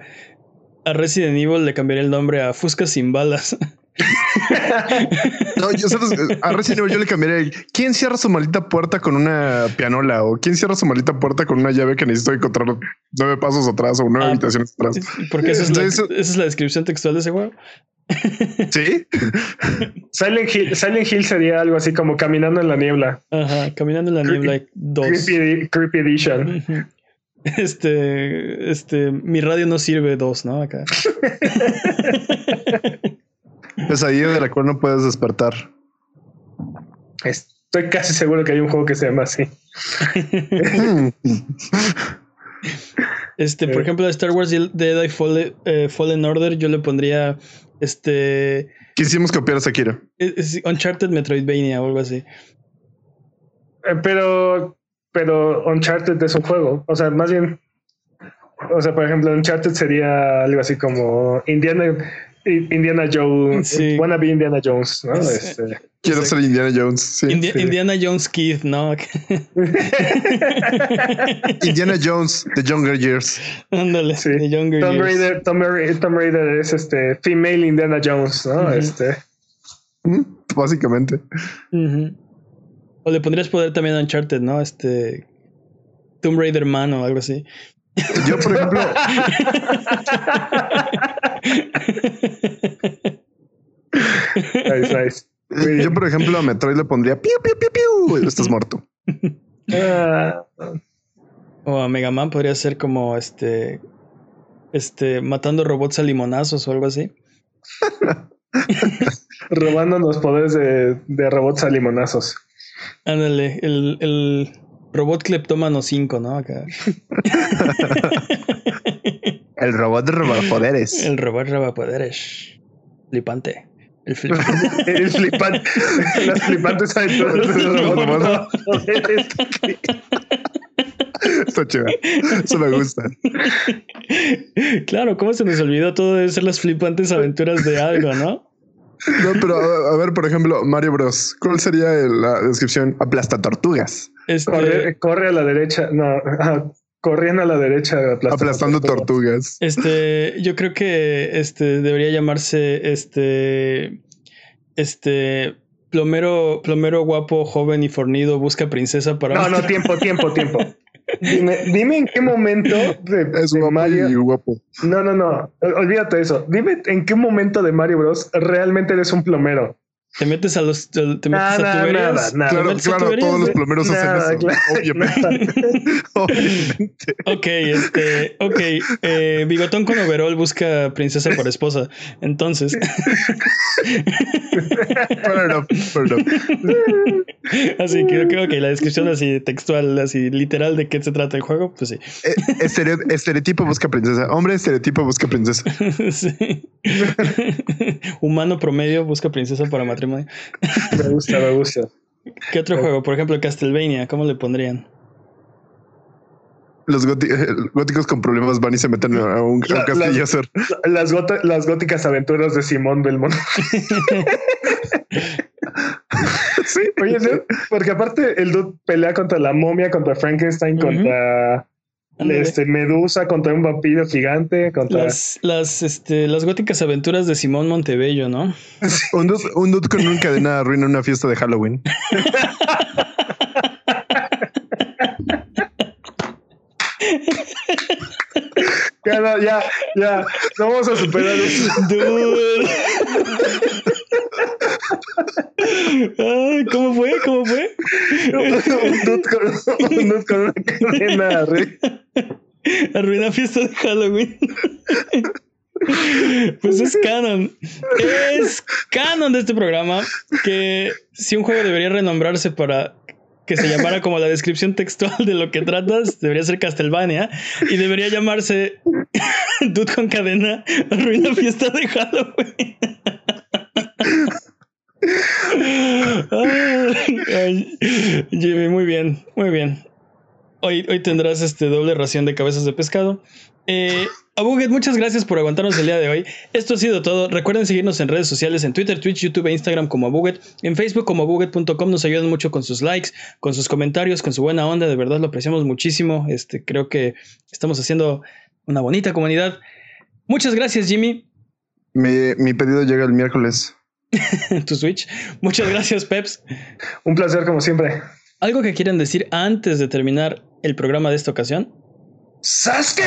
a Resident Evil le cambiaría el nombre a Fusca sin balas. <laughs> no, yo a Resident Evil yo le cambiaría. ¿Quién cierra su maldita puerta con una pianola? ¿O quién cierra su maldita puerta con una llave que necesito encontrar nueve pasos atrás o nueve ah, habitaciones atrás? Porque esa es, la, esa es la descripción textual de ese juego. Sí. <laughs> Silent Hill, Silent Hill sería algo así como caminando en la niebla. Ajá, caminando en la niebla 2. Creepy, creepy Edition. Este, este, mi radio no sirve dos, ¿no? Acá. <laughs> Pesadilla de la cual no puedes despertar. Estoy casi seguro que hay un juego que se llama así. este, por eh. ejemplo, a Star Wars Jedi Fallen, eh, Fallen Order, yo le pondría este. Quisimos copiar a Sakira. Uncharted Metroidvania o algo así. Eh, pero pero Uncharted es un juego. O sea, más bien, o sea, por ejemplo, Uncharted sería algo así como Indiana, Indiana Jones, sí. wannabe Indiana Jones, ¿no? Este, Quiero ser Indiana Jones. Sí, Indiana Jones Keith, ¿no? <laughs> Indiana Jones, The Younger Years. Ándale, sí. The Younger Tom Years. Raider, Tom, Tom, Raider es este female Indiana Jones, ¿no? Este. Básicamente. O le pondrías poder también a Uncharted, ¿no? Este. Tomb Raider Man o algo así. Yo, por ejemplo. nice, nice. Yo, por ejemplo, a Metroid le pondría piu, piu, piu, piu. Estás muerto. Ah. O a Mega Man podría ser como este. Este. Matando robots a limonazos o algo así. <laughs> Robando los poderes de, de robots a limonazos. Ándale, el, el robot cleptómano 5, ¿no? Acá. <laughs> el robot poderes. El robot poderes. Flipante. El flipante. <laughs> el flipante. Las flipantes aventuras del robot <laughs> Está chido. Eso me gusta. Claro, ¿cómo se nos olvidó todo de ser las flipantes aventuras de algo, no? No, pero a, ver, por ejemplo, Mario Bros. ¿Cuál sería la descripción? Aplasta tortugas. Este... Corre, a la derecha. No, corriendo a la derecha. Aplastando tortugas. Este, yo creo que este debería llamarse este. Este. Plomero, plomero guapo, joven y fornido, busca princesa para. No, no, tiempo, tiempo, tiempo. <laughs> Dime, dime en qué momento de, <laughs> es Mario. guapo. No, no, no. Olvídate eso. Dime en qué momento de Mario Bros. realmente eres un plomero. Te metes a los. Te metes a tuberías. Nada, nada. Claro, claro todos los plomeros hacen eso. obviamente. <laughs> obviamente. Ok, este. Ok. Eh, Bigotón con overall busca princesa por esposa. Entonces. Perdón, perdón. Así que creo que la descripción así textual, así literal de qué se trata el juego, pues sí. Eh, estereotipo busca princesa. Hombre, estereotipo busca princesa. <laughs> sí. Humano promedio busca princesa para matrimonio. Me gusta, me gusta. <laughs> ¿Qué otro juego? Por ejemplo, Castlevania, ¿cómo le pondrían? Los góticos con problemas van y se meten a un, castillo las, Las, las, góticas aventuras de Simón Belmont. <laughs> sí, oye, porque aparte el dude pelea contra la momia, contra Frankenstein, contra este, Medusa contra un vampiro gigante. Contra... Las, las, este, las góticas aventuras de Simón Montebello, ¿no? <laughs> un, dude, un dude con una cadena arruina una fiesta de Halloween. ya, ya, ya. No vamos a superar <laughs> eso. Dude. ¿Cómo fue? ¿Cómo fue? un dude con, una cadena Arruina fiesta de Halloween. Pues es canon. Es canon de este programa que si un juego debería renombrarse para que se llamara como la descripción textual de lo que tratas, debería ser Castlevania y debería llamarse <laughs> Dude con cadena arruina fiesta de Halloween. Jimmy, muy bien, muy bien. Hoy, hoy tendrás este doble ración de cabezas de pescado. Eh, muchas gracias por aguantarnos el día de hoy. Esto ha sido todo. Recuerden seguirnos en redes sociales, en Twitter, Twitch, YouTube e Instagram como Abuget. En Facebook como abuget.com nos ayudan mucho con sus likes, con sus comentarios, con su buena onda. De verdad lo apreciamos muchísimo. Este, creo que estamos haciendo una bonita comunidad. Muchas gracias, Jimmy. Mi pedido llega el miércoles. <laughs> tu Switch. Muchas gracias, Peps. Un placer como siempre. ¿Algo que quieran decir antes de terminar el programa de esta ocasión? ¡Sasuke!